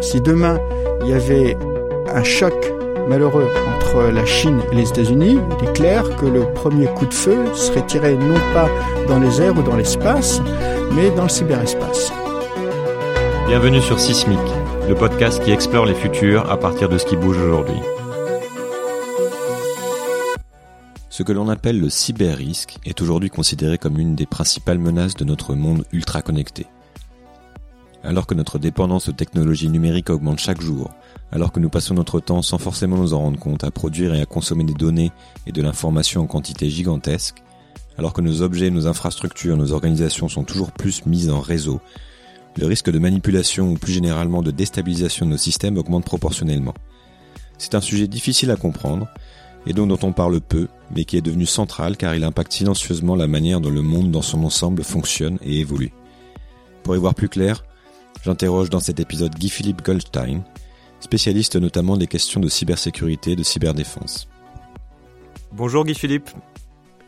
Si demain il y avait un choc malheureux entre la Chine et les États-Unis, il est clair que le premier coup de feu serait tiré non pas dans les airs ou dans l'espace, mais dans le cyberespace. Bienvenue sur Sismic, le podcast qui explore les futurs à partir de ce qui bouge aujourd'hui. Ce que l'on appelle le cyber-risque est aujourd'hui considéré comme une des principales menaces de notre monde ultra connecté. Alors que notre dépendance aux technologies numériques augmente chaque jour, alors que nous passons notre temps sans forcément nous en rendre compte à produire et à consommer des données et de l'information en quantité gigantesque, alors que nos objets, nos infrastructures, nos organisations sont toujours plus mises en réseau, le risque de manipulation ou plus généralement de déstabilisation de nos systèmes augmente proportionnellement. C'est un sujet difficile à comprendre, et donc dont on parle peu, mais qui est devenu central car il impacte silencieusement la manière dont le monde dans son ensemble fonctionne et évolue. Pour y voir plus clair, j'interroge dans cet épisode Guy-Philippe Goldstein, spécialiste notamment des questions de cybersécurité et de cyberdéfense. Bonjour Guy-Philippe.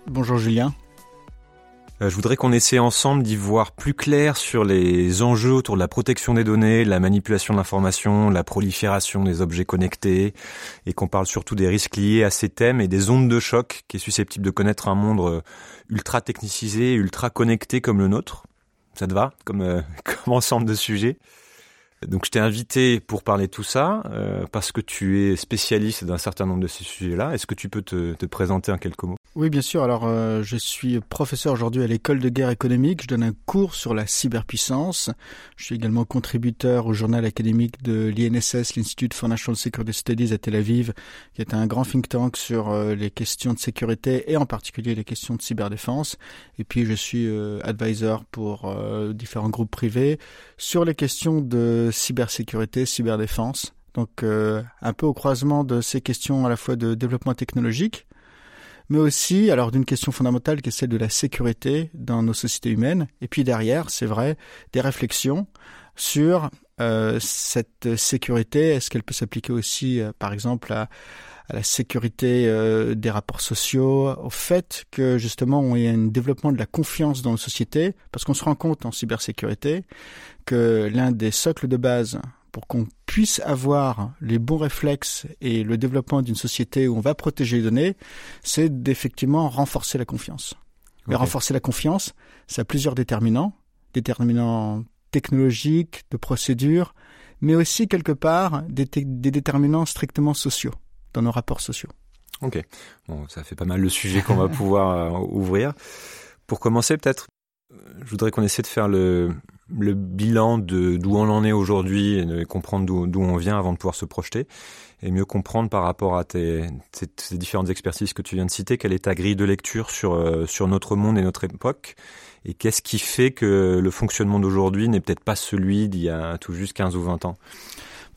Bonjour Julien. Euh, je voudrais qu'on essaie ensemble d'y voir plus clair sur les enjeux autour de la protection des données, la manipulation de l'information, la prolifération des objets connectés, et qu'on parle surtout des risques liés à ces thèmes et des ondes de choc qui est susceptible de connaître un monde euh, ultra technicisé, ultra connecté comme le nôtre. Ça te va comme, euh, ensemble de sujets? Donc je t'ai invité pour parler de tout ça, euh, parce que tu es spécialiste d'un certain nombre de ces sujets-là. Est-ce que tu peux te, te, présenter en quelques mots? Oui, bien sûr. Alors, euh, je suis professeur aujourd'hui à l'école de guerre économique. Je donne un cours sur la cyberpuissance. Je suis également contributeur au journal académique de l'INSS, l'Institute for National Security Studies à Tel Aviv, qui est un grand think tank sur euh, les questions de sécurité et en particulier les questions de cyberdéfense. Et puis, je suis euh, advisor pour euh, différents groupes privés sur les questions de cybersécurité, cyberdéfense. Donc euh, un peu au croisement de ces questions à la fois de développement technologique, mais aussi alors d'une question fondamentale qui est celle de la sécurité dans nos sociétés humaines. Et puis derrière, c'est vrai, des réflexions sur euh, cette sécurité. Est-ce qu'elle peut s'appliquer aussi, euh, par exemple, à, à la sécurité euh, des rapports sociaux, au fait que justement on y a un développement de la confiance dans nos sociétés, parce qu'on se rend compte en cybersécurité que l'un des socles de base pour qu'on puisse avoir les bons réflexes et le développement d'une société où on va protéger les données, c'est d'effectivement renforcer la confiance. Mais renforcer la confiance, ça a plusieurs déterminants, déterminants technologiques, de procédures, mais aussi quelque part des, des déterminants strictement sociaux dans nos rapports sociaux. Ok, bon, ça fait pas mal le sujet qu'on va pouvoir euh, ouvrir. Pour commencer, peut-être, je voudrais qu'on essaie de faire le, le bilan de d'où on en est aujourd'hui et de comprendre d'où on vient avant de pouvoir se projeter et mieux comprendre par rapport à tes, tes, ces différentes expertises que tu viens de citer, quelle est ta grille de lecture sur, euh, sur notre monde et notre époque et qu'est-ce qui fait que le fonctionnement d'aujourd'hui n'est peut-être pas celui d'il y a tout juste 15 ou 20 ans?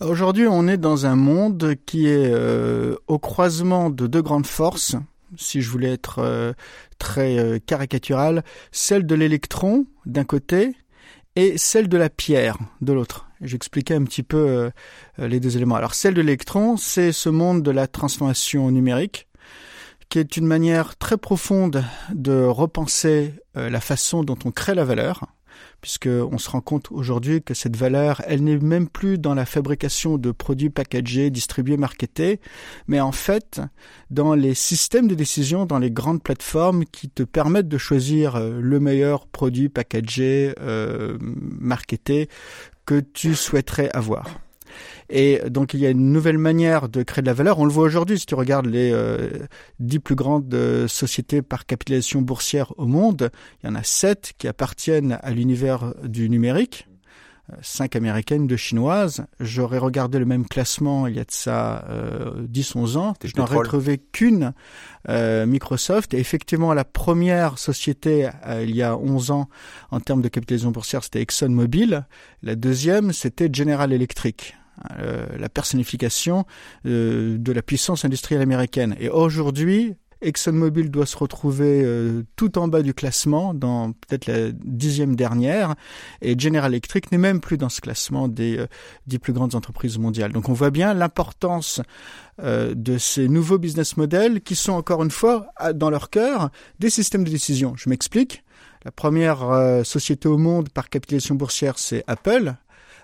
Aujourd'hui, on est dans un monde qui est euh, au croisement de deux grandes forces, si je voulais être euh, très euh, caricatural, celle de l'électron d'un côté et celle de la pierre de l'autre. J'expliquais un petit peu euh, les deux éléments. Alors celle de l'électron, c'est ce monde de la transformation numérique qui est une manière très profonde de repenser la façon dont on crée la valeur puisqu'on se rend compte aujourd'hui que cette valeur, elle n'est même plus dans la fabrication de produits packagés, distribués, marketés, mais en fait dans les systèmes de décision, dans les grandes plateformes qui te permettent de choisir euh, le meilleur produit packagé, euh, marketé que tu souhaiterais avoir. Et donc il y a une nouvelle manière de créer de la valeur. On le voit aujourd'hui si tu regardes les euh, dix plus grandes euh, sociétés par capitalisation boursière au monde. Il y en a sept qui appartiennent à l'univers du numérique euh, cinq américaines, deux chinoises. J'aurais regardé le même classement il y a de ça euh, 10-11 ans. Je n'en retrouvé qu'une, euh, Microsoft. Et effectivement, la première société euh, il y a 11 ans en termes de capitalisation boursière, c'était ExxonMobil. La deuxième, c'était General Electric. Euh, la personnification euh, de la puissance industrielle américaine. Et aujourd'hui, ExxonMobil doit se retrouver euh, tout en bas du classement, dans peut-être la dixième dernière, et General Electric n'est même plus dans ce classement des euh, plus grandes entreprises mondiales. Donc on voit bien l'importance de ces nouveaux business models qui sont encore une fois dans leur cœur des systèmes de décision. Je m'explique. La première société au monde par capitalisation boursière, c'est Apple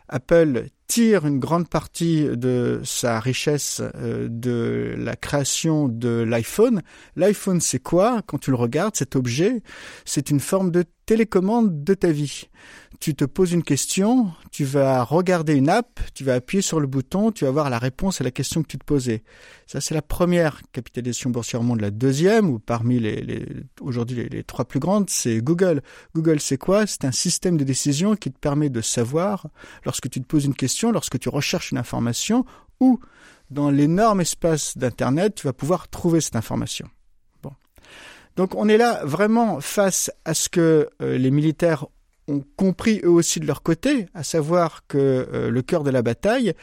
Apple tire une grande partie de sa richesse euh, de la création de l'iPhone. L'iPhone, c'est quoi? Quand tu le regardes, cet objet, c'est une forme de télécommande de ta vie. Tu te poses une question, tu vas regarder une app, tu vas appuyer sur le bouton, tu vas voir la réponse à la question que tu te posais. Ça, c'est la première capitalisation boursière au. La deuxième, ou parmi les, les aujourd'hui les, les, trois plus grandes, c'est Google. Google, c'est quoi? C'est un système de décision qui te permet de savoir, lorsque tu te poses une question, lorsque tu recherches une information, ou dans l'énorme espace d'Internet, tu vas pouvoir trouver cette information. Donc on est là vraiment face à ce que euh, les militaires ont compris eux aussi de leur côté, à savoir que euh, le cœur de la bataille,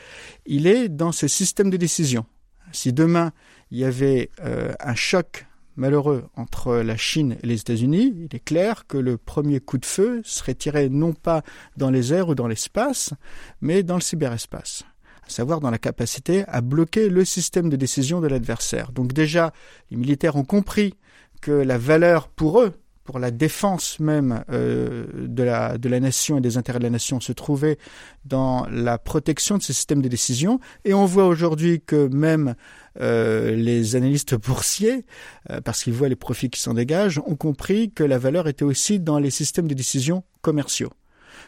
il est dans ce système de décision. Si demain il y avait euh, un choc malheureux entre la Chine et les États-Unis, il est clair que le premier coup de feu serait tiré non pas dans les airs ou dans l'espace, mais dans le cyberespace à savoir dans la capacité à bloquer le système de décision de l'adversaire. Donc déjà, les militaires ont compris que la valeur pour eux, pour la défense même euh, de, la, de la nation et des intérêts de la nation se trouvait dans la protection de ces systèmes de décision. Et on voit aujourd'hui que même euh, les analystes boursiers, euh, parce qu'ils voient les profits qui s'en dégagent, ont compris que la valeur était aussi dans les systèmes de décision commerciaux.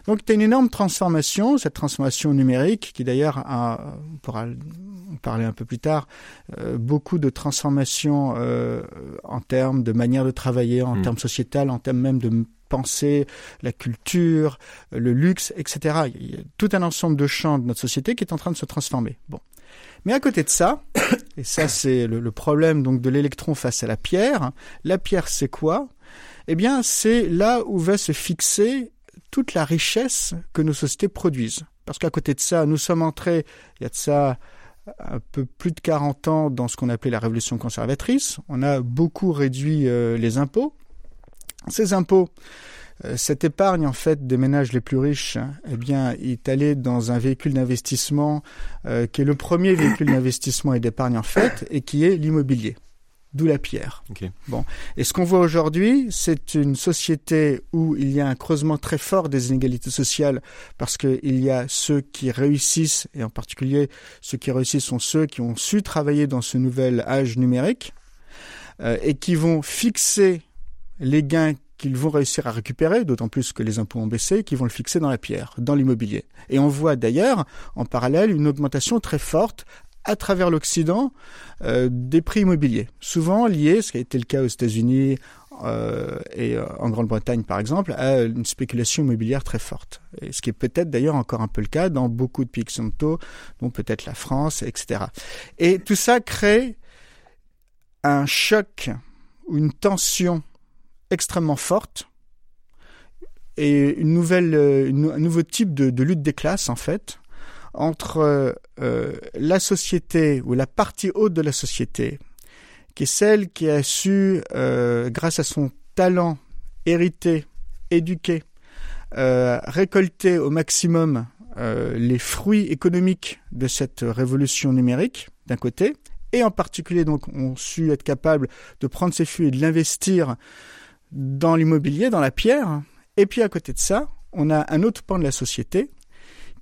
Donc, tu as une énorme transformation, cette transformation numérique, qui d'ailleurs a, on pourra en parler un peu plus tard, euh, beaucoup de transformations euh, en termes de manière de travailler, en mm. termes sociétal, en termes même de penser, la culture, le luxe, etc. Il y a tout un ensemble de champs de notre société qui est en train de se transformer. Bon. Mais à côté de ça, et ça c'est le, le, problème donc de l'électron face à la pierre, la pierre c'est quoi? Eh bien c'est là où va se fixer toute la richesse que nos sociétés produisent. Parce qu'à côté de ça, nous sommes entrés, il y a de ça un peu plus de 40 ans dans ce qu'on appelait la révolution conservatrice. On a beaucoup réduit euh, les impôts. Ces impôts, euh, cette épargne en fait des ménages les plus riches, hein, eh bien, est allée dans un véhicule d'investissement euh, qui est le premier véhicule d'investissement et d'épargne en fait, et qui est l'immobilier d'où la pierre. Okay. Bon. Et ce qu'on voit aujourd'hui, c'est une société où il y a un creusement très fort des inégalités sociales parce qu'il y a ceux qui réussissent, et en particulier ceux qui réussissent sont ceux qui ont su travailler dans ce nouvel âge numérique euh, et qui vont fixer les gains qu'ils vont réussir à récupérer, d'autant plus que les impôts ont baissé, qui vont le fixer dans la pierre, dans l'immobilier. Et on voit d'ailleurs, en parallèle, une augmentation très forte à travers l'Occident euh, des prix immobiliers, souvent liés, ce qui a été le cas aux États-Unis euh, et euh, en Grande-Bretagne par exemple, à une spéculation immobilière très forte. Et ce qui est peut-être d'ailleurs encore un peu le cas dans beaucoup de pays occidentaux, dont peut-être la France, etc. Et tout ça crée un choc ou une tension extrêmement forte et une nouvelle, une, un nouveau type de lutte des classes en fait entre euh, la société ou la partie haute de la société, qui est celle qui a su, euh, grâce à son talent hérité, éduqué, euh, récolter au maximum euh, les fruits économiques de cette révolution numérique, d'un côté, et en particulier donc ont su être capables de prendre ces fruits et de l'investir dans l'immobilier, dans la pierre. Et puis à côté de ça, on a un autre pan de la société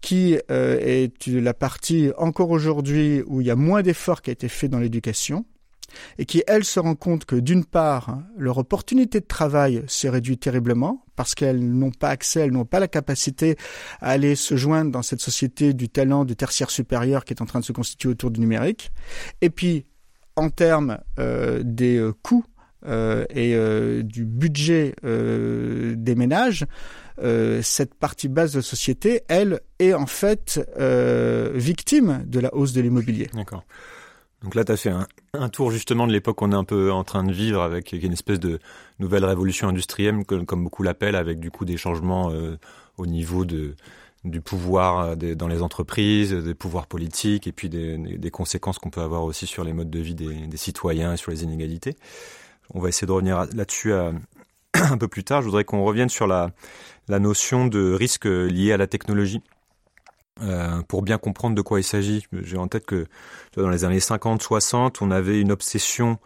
qui euh, est la partie encore aujourd'hui où il y a moins d'efforts qui a été fait dans l'éducation et qui, elle, se rend compte que d'une part, leur opportunité de travail s'est réduite terriblement parce qu'elles n'ont pas accès, elles n'ont pas la capacité à aller se joindre dans cette société du talent du tertiaire supérieur qui est en train de se constituer autour du numérique. Et puis, en termes euh, des euh, coûts et du budget des ménages, cette partie basse de la société, elle, est en fait euh, victime de la hausse de l'immobilier. D'accord. Donc là, tu as fait un, tour justement de l'époque qu'on est un peu en train de vivre avec une espèce de nouvelle révolution industrielle, comme, beaucoup l'appellent, avec du coup des changements euh, au niveau du pouvoir dans les entreprises, des pouvoirs politiques, et puis des, des conséquences qu'on peut avoir aussi sur les modes de vie des, des citoyens et sur les inégalités. On va essayer de revenir là-dessus un peu plus tard. Je voudrais qu'on revienne sur la, la notion de risque lié à la technologie. Euh, pour bien comprendre de quoi il s'agit, j'ai en tête que dans les années 50-60, on avait une obsession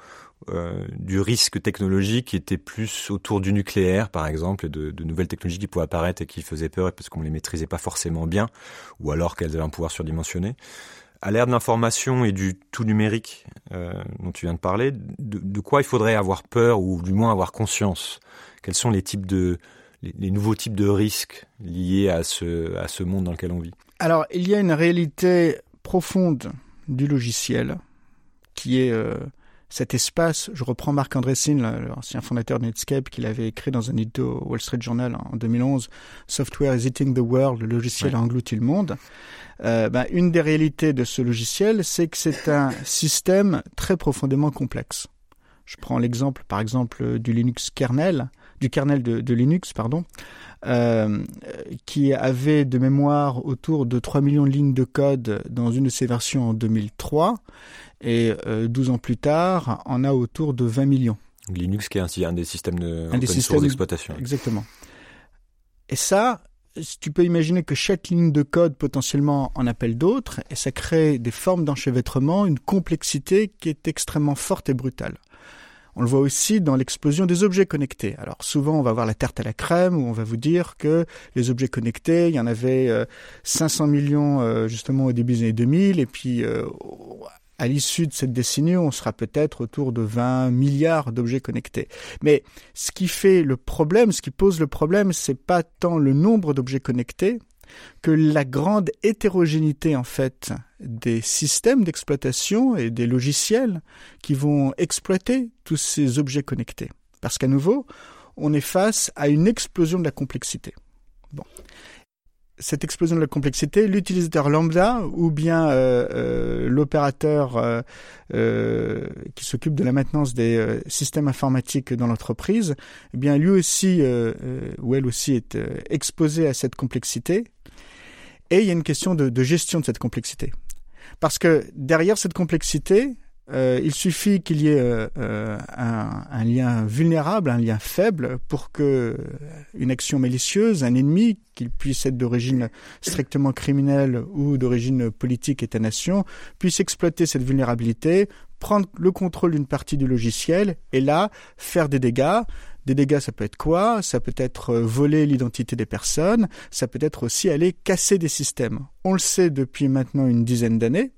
euh, du risque technologique qui était plus autour du nucléaire, par exemple, et de, nouvelles technologies qui pouvaient apparaître et qui faisaient peur parce qu'on les maîtrisait pas forcément bien, ou alors qu'elles avaient un pouvoir surdimensionné. À l'ère de l'information et du tout numérique euh, dont tu viens de parler, de, de, quoi il faudrait avoir peur ou du moins avoir conscience? Quels sont les types de les, les nouveaux types de risques liés à ce à ce monde dans lequel on vit Alors, il y a une réalité profonde du logiciel qui est euh, cet espace, je reprends Marc Andreessen, l'ancien fondateur de Netscape, qu'il avait écrit dans un édito Wall Street Journal en 2011, Software is eating the world, le logiciel ouais. a englouti le monde. Euh, ben, une des réalités de ce logiciel, c'est que c'est un système très profondément complexe. Je prends l'exemple, par exemple, du Linux kernel, du kernel de, de Linux, pardon, euh, qui avait de mémoire autour de 3 millions de lignes de code dans une de ses versions en 2003 et euh, 12 ans plus tard, on a autour de 20 millions. Linux qui est ainsi un des systèmes de un des systèmes d'exploitation. Exactement. Et ça, tu peux imaginer que chaque ligne de code potentiellement en appelle d'autres, et ça crée des formes d'enchevêtrement, une complexité qui est extrêmement forte et brutale. On le voit aussi dans l'explosion des objets connectés. Alors souvent, on va voir la tarte à la crème où on va vous dire que les objets connectés, il y en avait euh, 500 millions euh, justement au début des années 2000 et puis euh, à l'issue de cette décennie, on sera peut-être autour de 20 milliards d'objets connectés. Mais ce qui fait le problème, ce qui pose le problème, c'est pas tant le nombre d'objets connectés que la grande hétérogénéité en fait des systèmes d'exploitation et des logiciels qui vont exploiter tous ces objets connectés. Parce qu'à nouveau, on est face à une explosion de la complexité. Cette explosion de la complexité, l'utilisateur lambda ou bien euh, euh, l'opérateur euh, euh, qui s'occupe de la maintenance des euh, systèmes informatiques dans l'entreprise, eh bien lui aussi ou elle aussi est exposé à cette complexité. Et il y a une question de, de gestion de cette complexité. Parce que derrière cette complexité, euh, il suffit qu'il y ait euh, un, un, lien vulnérable, un lien faible, pour que une action malicieuse, un ennemi, qu'il puisse être d'origine strictement criminelle ou d'origine politique État-nation, puisse exploiter cette vulnérabilité, prendre le contrôle d'une partie du logiciel et là faire des dégâts. Des dégâts, ça peut être quoi? Ça peut être voler l'identité des personnes, ça peut être aussi aller casser des systèmes. On le sait depuis maintenant une dizaine d'années,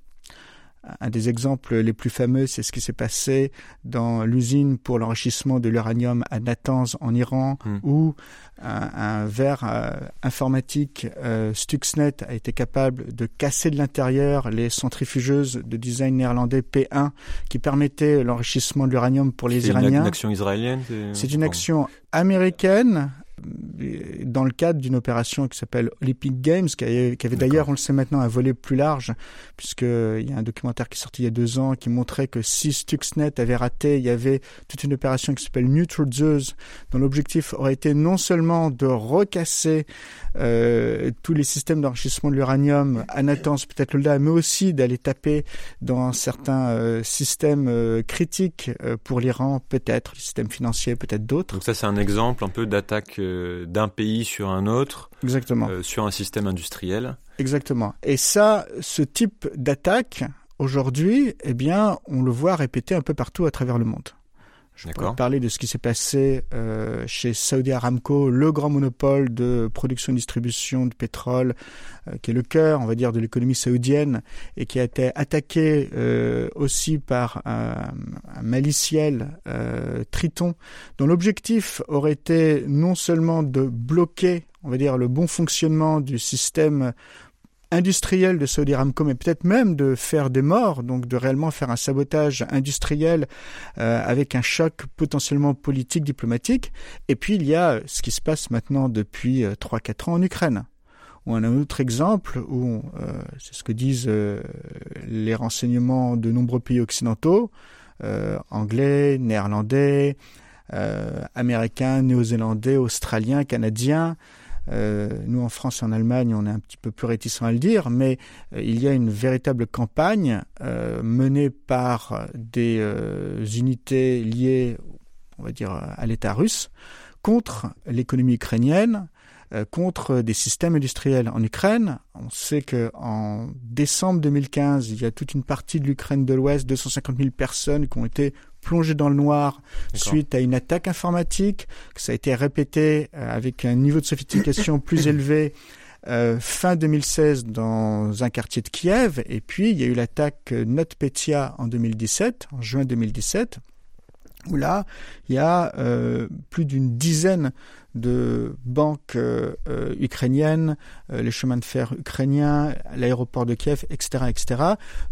un des exemples les plus fameux, c'est ce qui s'est passé dans l'usine pour l'enrichissement de l'uranium à Natanz en Iran, mmh. où un, un verre euh, informatique euh, Stuxnet a été capable de casser de l'intérieur les centrifugeuses de design néerlandais P1 qui permettaient l'enrichissement de l'uranium pour les Iraniens. C'est une, une action israélienne C'est une action américaine dans le cadre d'une opération qui s'appelle Olympic Games, qui avait, avait d'ailleurs, on le sait maintenant, un volet plus large, puisqu'il y a un documentaire qui est sorti il y a deux ans qui montrait que si Stuxnet avait raté, il y avait toute une opération qui s'appelle Neutral Zeus, dont l'objectif aurait été non seulement de recasser euh, tous les systèmes d'enrichissement de l'uranium à Natanz, peut-être là, mais aussi d'aller taper dans certains euh, systèmes euh, critiques pour l'Iran, peut-être, les systèmes financiers, peut-être d'autres. Donc ça, c'est un exemple un peu d'attaque d'un pays sur un autre, exactement, sur un système industriel. Exactement. Et ça, ce type d'attaque, aujourd'hui, eh bien, on le voit répété un peu partout à travers le monde. Je pourrais parler de ce qui s'est passé euh, chez Saudi Aramco, le grand monopole de production et distribution de pétrole, euh, qui est le cœur, on va dire, de l'économie saoudienne, et qui a été attaqué euh, aussi par un, un maliciel euh, Triton, dont l'objectif aurait été non seulement de bloquer, on va dire, le bon fonctionnement du système industriel de Saudi Aramco, mais peut-être même de faire des morts, donc de réellement faire un sabotage industriel euh, avec un choc potentiellement politique, diplomatique. Et puis il y a ce qui se passe maintenant depuis euh, 3-4 ans en Ukraine. Ou un autre exemple où, euh, c'est ce que disent euh, les renseignements de nombreux pays occidentaux, euh, anglais, néerlandais, euh, américains, néo-zélandais, australiens, canadiens, Euh, nous, en France et en Allemagne, on est un petit peu plus réticents à le dire, mais euh, il y a une véritable campagne euh, menée par des euh, unités liées, on va dire, à l'État russe contre l'économie ukrainienne, euh, contre des systèmes industriels en Ukraine. On sait qu'en décembre 2015, il y a toute une partie de l'Ukraine de l'Ouest, 250 000 personnes qui ont été plongé dans le noir suite à une attaque informatique, que ça a été répété euh, avec un niveau de sophistication plus élevé euh, fin 2016 dans un quartier de Kiev, et puis il y a eu l'attaque NotPetya en 2017, en juin 2017 où là, il y a euh, plus d'une dizaine de banques euh, euh, ukrainiennes, les chemins de fer ukrainiens, l'aéroport de Kiev, etc., etc.,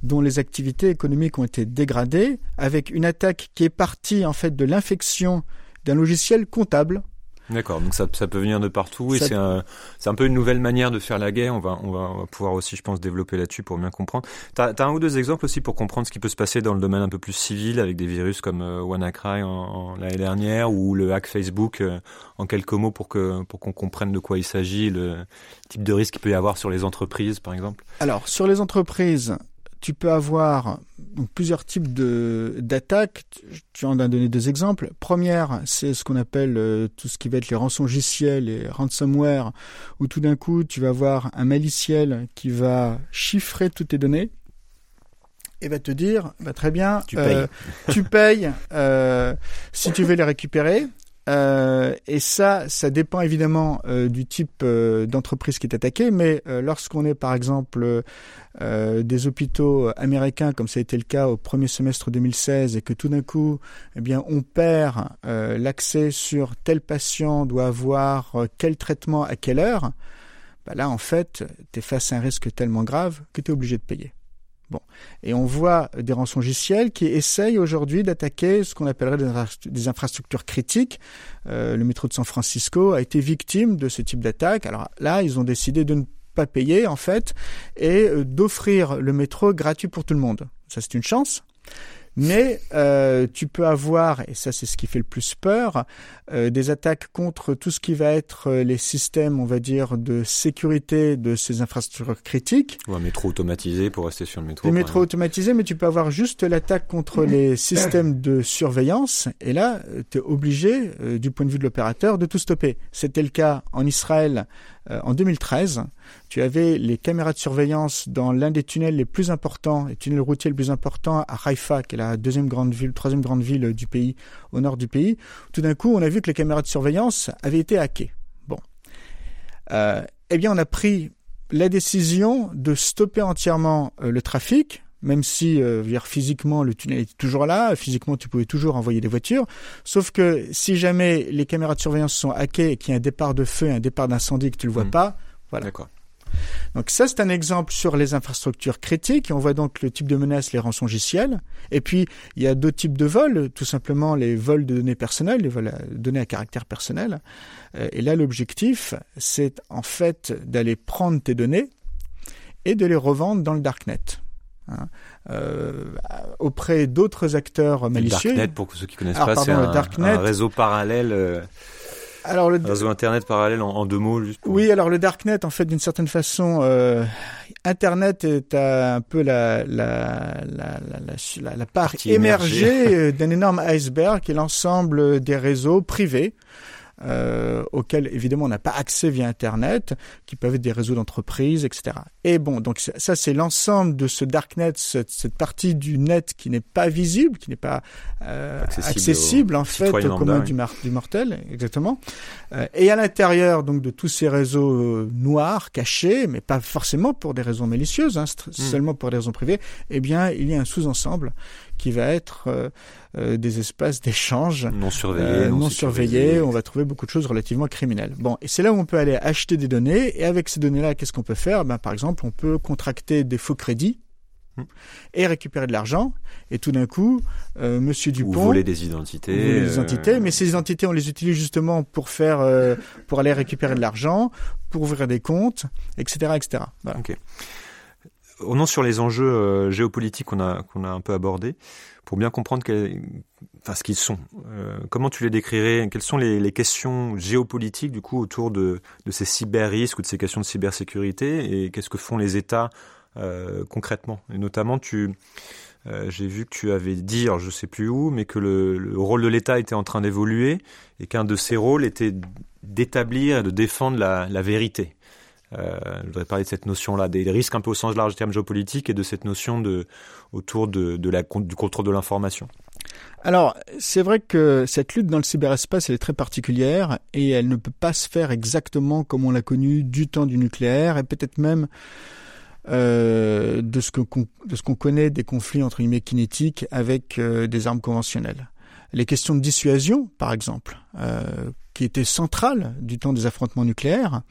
dont les activités économiques ont été dégradées, avec une attaque qui est partie en fait de l'infection d'un logiciel comptable D'accord, donc ça, ça peut venir de partout et c'est un, un peu une nouvelle manière de faire la guerre. On va, on va, on va pouvoir aussi, je pense, développer là-dessus pour bien comprendre. Tu as, un ou deux exemples aussi pour comprendre ce qui peut se passer dans le domaine un peu plus civil avec des virus comme euh, WannaCry en, l'année dernière ou le hack Facebook euh, en quelques mots pour que pour qu'on comprenne de quoi il s'agit, le type de risque qu'il peut y avoir sur les entreprises, par exemple. Alors sur les entreprises, tu peux avoir plusieurs types de d'attaques. Tu en as donné deux exemples. Première, c'est ce qu'on appelle euh, tout ce qui va être les rançongiciels et ransomware, où tout d'un coup, tu vas avoir un maliciel qui va chiffrer toutes tes données et va te dire, bah, très bien, tu payes, euh, tu payes euh, si tu veux les récupérer. Euh, et ça, ça dépend évidemment euh, du type euh, d'entreprise qui est attaquée, mais lorsqu'on est par exemple des hôpitaux américains, comme ça a été le cas au premier semestre 2016, et que tout d'un coup, eh bien, on perd l'accès sur tel patient doit avoir quel traitement à quelle heure, bah là, en fait, tu es face à un risque tellement grave que tu es obligé de payer. Bon. Et on voit des rançongiciels qui essayent aujourd'hui d'attaquer ce qu'on appellerait des, infrastructures critiques. Euh, le métro de San Francisco a été victime de ce type d'attaque. Alors là, ils ont décidé de ne pas payer, en fait, et euh, d'offrir le métro gratuit pour tout le monde. Ça, c'est une chance. Mais euh, tu peux avoir, et ça c'est ce qui fait le plus peur, euh, des attaques contre tout ce qui va être euh, les systèmes, on va dire, de sécurité de ces infrastructures critiques. Ou un métro automatisé pour rester sur le métro. Des métros automatisés, mais tu peux avoir juste l'attaque contre les systèmes de surveillance. Et là, tu es obligé, du point de vue de l'opérateur, de tout stopper. C'était le cas en Israël en 2013 tu avais les caméras de surveillance dans l'un des tunnels les plus importants, les tunnels routiers les plus importants à Haïfa, qui est la deuxième grande ville, troisième grande ville du pays, au nord du pays. Tout d'un coup, on a vu que les caméras de surveillance avaient été hackées. Bon. Euh, eh bien, on a pris la décision de stopper entièrement euh, le trafic, même si euh, physiquement le tunnel était toujours là, physiquement tu pouvais toujours envoyer des voitures, sauf que si jamais les caméras de surveillance sont hackées et qu'il y a un départ de feu, un départ d'incendie que tu le vois mmh. pas, voilà. D'accord. Donc ça, c'est un exemple sur les infrastructures critiques. on voit donc le type de menace, les rançongiciels. Et puis, il y a d'autres types de vols, tout simplement les vols de données personnelles, les vols de données à caractère personnel. Euh, et là, l'objectif, c'est en fait d'aller prendre tes données et de les revendre dans le darknet. Hein, euh, auprès d'autres acteurs malicieux. Le darknet, pour ceux qui connaissent pas, c'est un, un, réseau parallèle. Euh, alors le réseau internet parallèle en, deux mots juste. Oui, alors le darknet en fait d'une certaine façon euh, internet est un peu la la la la, la, part émergée d'un énorme iceberg qui est l'ensemble des réseaux privés euh, auxquels évidemment on n'a pas accès via Internet, qui peuvent être des réseaux d'entreprise, etc. Et bon, donc ça c'est l'ensemble de ce darknet, cette, cette, partie du net qui n'est pas visible, qui n'est pas euh, accessible, en fait au commun du, du, mortel, exactement. Euh, et à l'intérieur donc de tous ces réseaux euh, noirs, cachés, mais pas forcément pour des raisons malicieuses, hein, hmm. seulement pour des raisons privées, eh bien il y a un sous-ensemble qui va être euh, euh, des espaces d'échange non surveillés. Euh, non, surveillés. On va trouver beaucoup de choses relativement criminelles. Bon, et c'est là où on peut aller acheter des données. Et avec ces données-là, qu'est-ce qu'on peut faire? Ben, Par exemple, on peut contracter des faux crédits hmm. et récupérer de l'argent. Et tout d'un coup, euh, Monsieur Dupont... Ou voler des identités. Voler des identités, mais ces identités, on les utilise justement pour faire, pour aller récupérer de l'argent, pour ouvrir des comptes, etc., etc. Voilà. Okay nom sur les enjeux euh, géopolitiques qu'on a, qu'on a un peu abordés, pour bien comprendre ce qu'ils sont. Euh, comment tu les décrirais? Quelles sont les, les, questions géopolitiques du coup autour de, de ces cyber-risques ou de ces questions de cybersécurité? Et qu'est-ce que font les États euh, concrètement? Et notamment, tu, euh, j'ai vu que tu avais dit, je sais plus où, mais que le, le rôle de l'État était en train d'évoluer et qu'un de ses rôles était d'établir et de défendre la vérité. Euh, je voudrais parler de cette notion-là, des risques un peu au sens large du terme géopolitique et de cette notion de, autour de, du contrôle de l'information. Alors, c'est vrai que cette lutte dans le cyberespace, elle est très particulière et elle ne peut pas se faire exactement comme on l'a connu du temps du nucléaire et peut-être même euh, de ce qu'on connaît des conflits entre guillemets kinétiques avec euh, des armes conventionnelles. Les questions de dissuasion, par exemple, euh, qui étaient centrales du temps des affrontements nucléaires,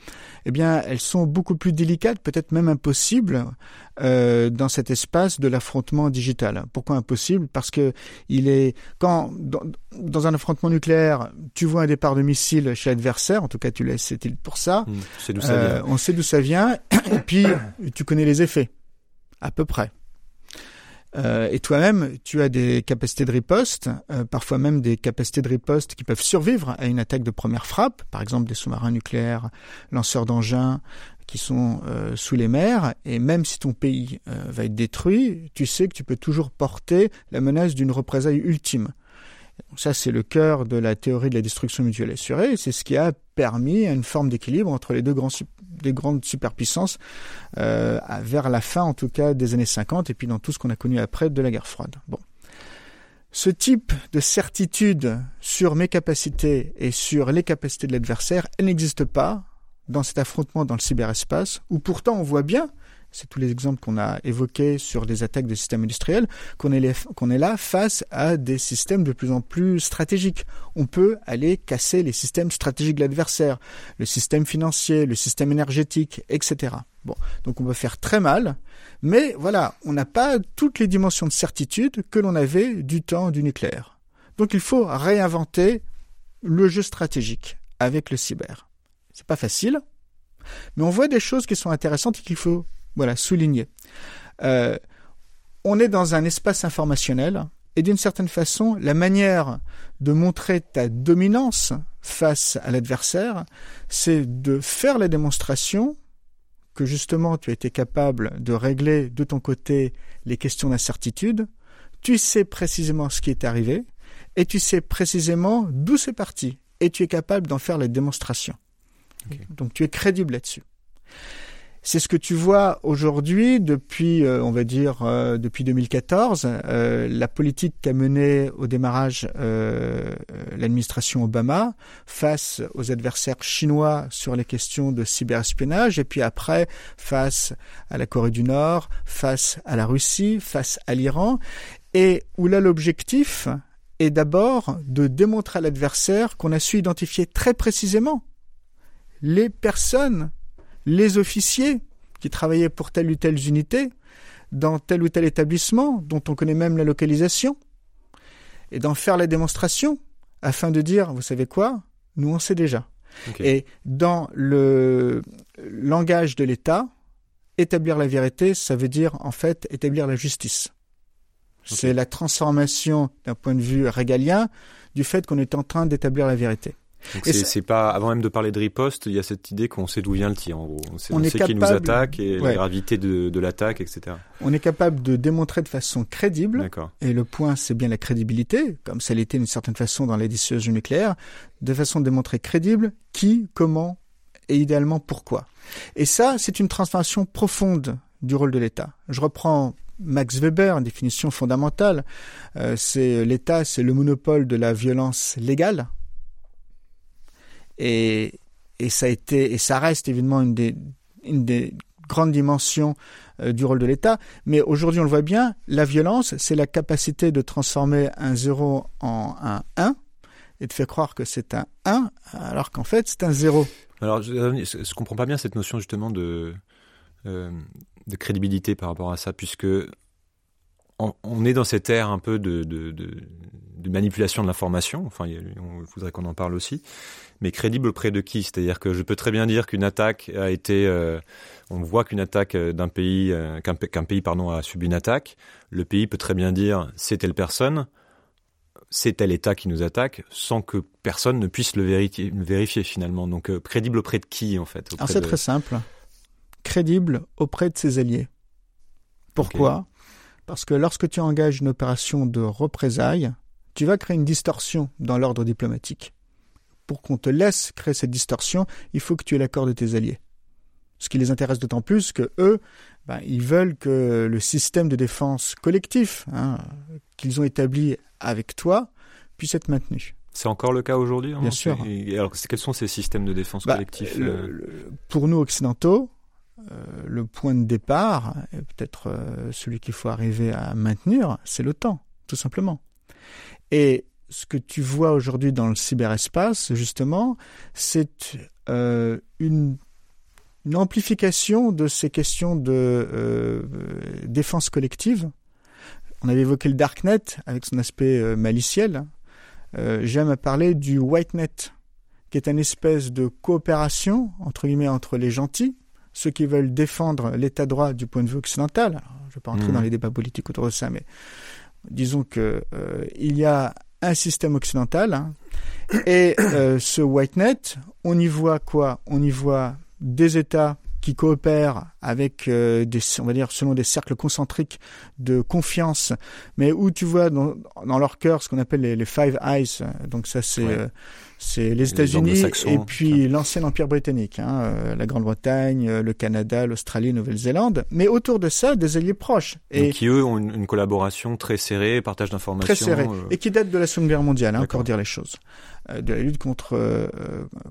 eh bien, elles sont beaucoup plus délicates, peut-être même impossibles, euh, dans cet espace de l'affrontement digital. Pourquoi impossible? Parce que il est quand dans, un affrontement nucléaire, tu vois un départ de missile chez l'adversaire, en tout cas, tu laisses cette île pour ça? Mmh, ça euh, on sait d'où ça vient, et puis tu connais les effets, à peu près. Euh, et toi-même, tu as des capacités de riposte, euh, parfois même des capacités de riposte qui peuvent survivre à une attaque de première frappe, par exemple des sous-marins nucléaires, lanceurs d'engins qui sont euh, sous les mers, et même si ton pays va être détruit, tu sais que tu peux toujours porter la menace d'une représaille ultime. Ça, c'est le cœur de la théorie de la destruction mutuelle assurée. C'est ce qui a permis une forme d'équilibre entre les deux grands, des grandes superpuissances euh, vers la fin, en tout cas, des années 50 et puis dans tout ce qu'on a connu après de la guerre froide. Ce type de certitude sur mes capacités et sur les capacités de l'adversaire, elle n'existe pas dans cet affrontement dans le cyberespace, où pourtant on voit bien c'est tous les exemples qu'on a évoqués sur des attaques de systèmes industriels, qu'on est, là face à des systèmes de plus en plus stratégiques. On peut aller casser les systèmes stratégiques de l'adversaire, le système financier, le système énergétique, etc. Donc on peut faire très mal, mais voilà, on n'a pas toutes les dimensions de certitude que l'on avait du temps du nucléaire. Donc il faut réinventer le jeu stratégique avec le cyber. C'est pas facile, mais on voit des choses qui sont intéressantes et qu'il faut voilà, souligner. Euh, on est dans un espace informationnel et d'une certaine façon, la manière de montrer ta dominance face à l'adversaire, c'est de faire la démonstration que justement tu as été capable de régler de ton côté les questions d'incertitude, tu sais précisément ce qui est arrivé, et tu sais précisément d'où c'est parti, et tu es capable d'en faire la démonstration. Donc tu es crédible là-dessus. C'est ce que tu vois aujourd'hui depuis, euh, on va dire, euh, depuis 2014. Euh, la politique qu'a menée au démarrage l'administration Obama face aux adversaires chinois sur les questions de cyberespionnage, et puis après face à la Corée du Nord, face à la Russie, face à l'Iran, et où là l'objectif est d'abord de démontrer à l'adversaire qu'on a su identifier très précisément les personnes les officiers qui travaillaient pour telle ou telle unité dans tel ou tel établissement dont on connaît même la localisation et d'en faire la démonstration afin de dire, vous savez quoi, nous on sait déjà. Et dans le langage de l'État, établir la vérité, ça veut dire en fait établir la justice. C'est la transformation d'un point de vue régalien du fait qu'on est en train d'établir la vérité. C'est pas avant même de parler de riposte, il y a cette idée qu'on sait d'où vient le tir. En gros. On sait, on sait qui nous attaque et la gravité de, de l'attaque, etc. On est capable de démontrer de façon crédible. Et le point, c'est bien la crédibilité, comme ça l'était d'une certaine façon dans les dissuasions nucléaires, de façon de démontrer crédible qui, comment et idéalement pourquoi. Et ça, c'est une transformation profonde du rôle de l'État. Je reprends Max Weber, une définition fondamentale. Euh, c'est l'État, c'est le monopole de la violence légale et, ça a été et ça reste évidemment une des, grandes dimensions euh, du rôle de l'État. Mais aujourd'hui, on le voit bien, la violence, c'est la capacité de transformer un zéro en un 1 et de faire croire que c'est un 1 alors qu'en fait c'est un 0. Alors je ne comprends pas bien cette notion justement de, euh, de crédibilité par rapport à ça, puisque on, est dans cette ère un peu de, de, manipulation de l'information, enfin on voudrait qu'on en parle aussi, mais crédible auprès de qui? C'est-à-dire que je peux très bien dire qu'une attaque a été, euh, on voit qu'une attaque d'un pays, euh, qu'un pays pardon a subi une attaque, le pays peut très bien dire c'est telle personne, c'est tel État qui nous attaque, sans que personne ne puisse le vérifier, vérifier finalement. Donc euh, crédible auprès de qui en fait? C'est très simple, crédible auprès de ses alliés. Pourquoi? Parce que lorsque tu engages une opération de représailles, tu vas créer une distorsion dans l'ordre diplomatique pour qu'on te laisse créer cette distorsion, il faut que tu aies l'accord de tes alliés. Ce qui les intéresse d'autant plus que eux, ben, ils veulent que le système de défense collectif hein, qu'ils ont établi avec toi puisse être maintenue. C'est encore le cas aujourd'hui Bien sûr. Et alors, quels sont ces systèmes de défense bah, collectifs Pour nous occidentaux, le point de départ, et peut-être celui qu'il faut arriver à maintenir, c'est temps, tout simplement. Et ce que tu vois aujourd'hui dans le cyberespace, justement, c'est euh, une, amplification de ces questions de euh, défense collective. On avait évoqué le darknet avec son aspect euh, maliciel. J'aime à parler du whitenet, qui est une espèce de coopération entre guillemets entre les gentils, ceux qui veulent défendre l'état droit du point de vue occidental. je ne vais pas entrer mmh. dans les débats politiques autour de ça, mais disons que il y a un système occidental. Hein. Et euh, ce whitenet, on y voit quoi? On y voit des États qui coopèrent avec euh, des, on va dire, selon des cercles concentriques de confiance, mais où tu vois dans, dans leur cœur ce qu'on appelle les, les, Five Eyes. Donc ça, c'est euh, c'est les États-Unis et puis l'ancien empire britannique, hein, euh, la Grande-Bretagne, le Canada, l'Australie, Nouvelle-Zélande, mais autour de ça, des alliés proches. Et qui eux ont une, collaboration très serrée, partage d'informations. Très serrée, et qui date de la Seconde Guerre mondiale, hein, pour dire les choses, de la lutte contre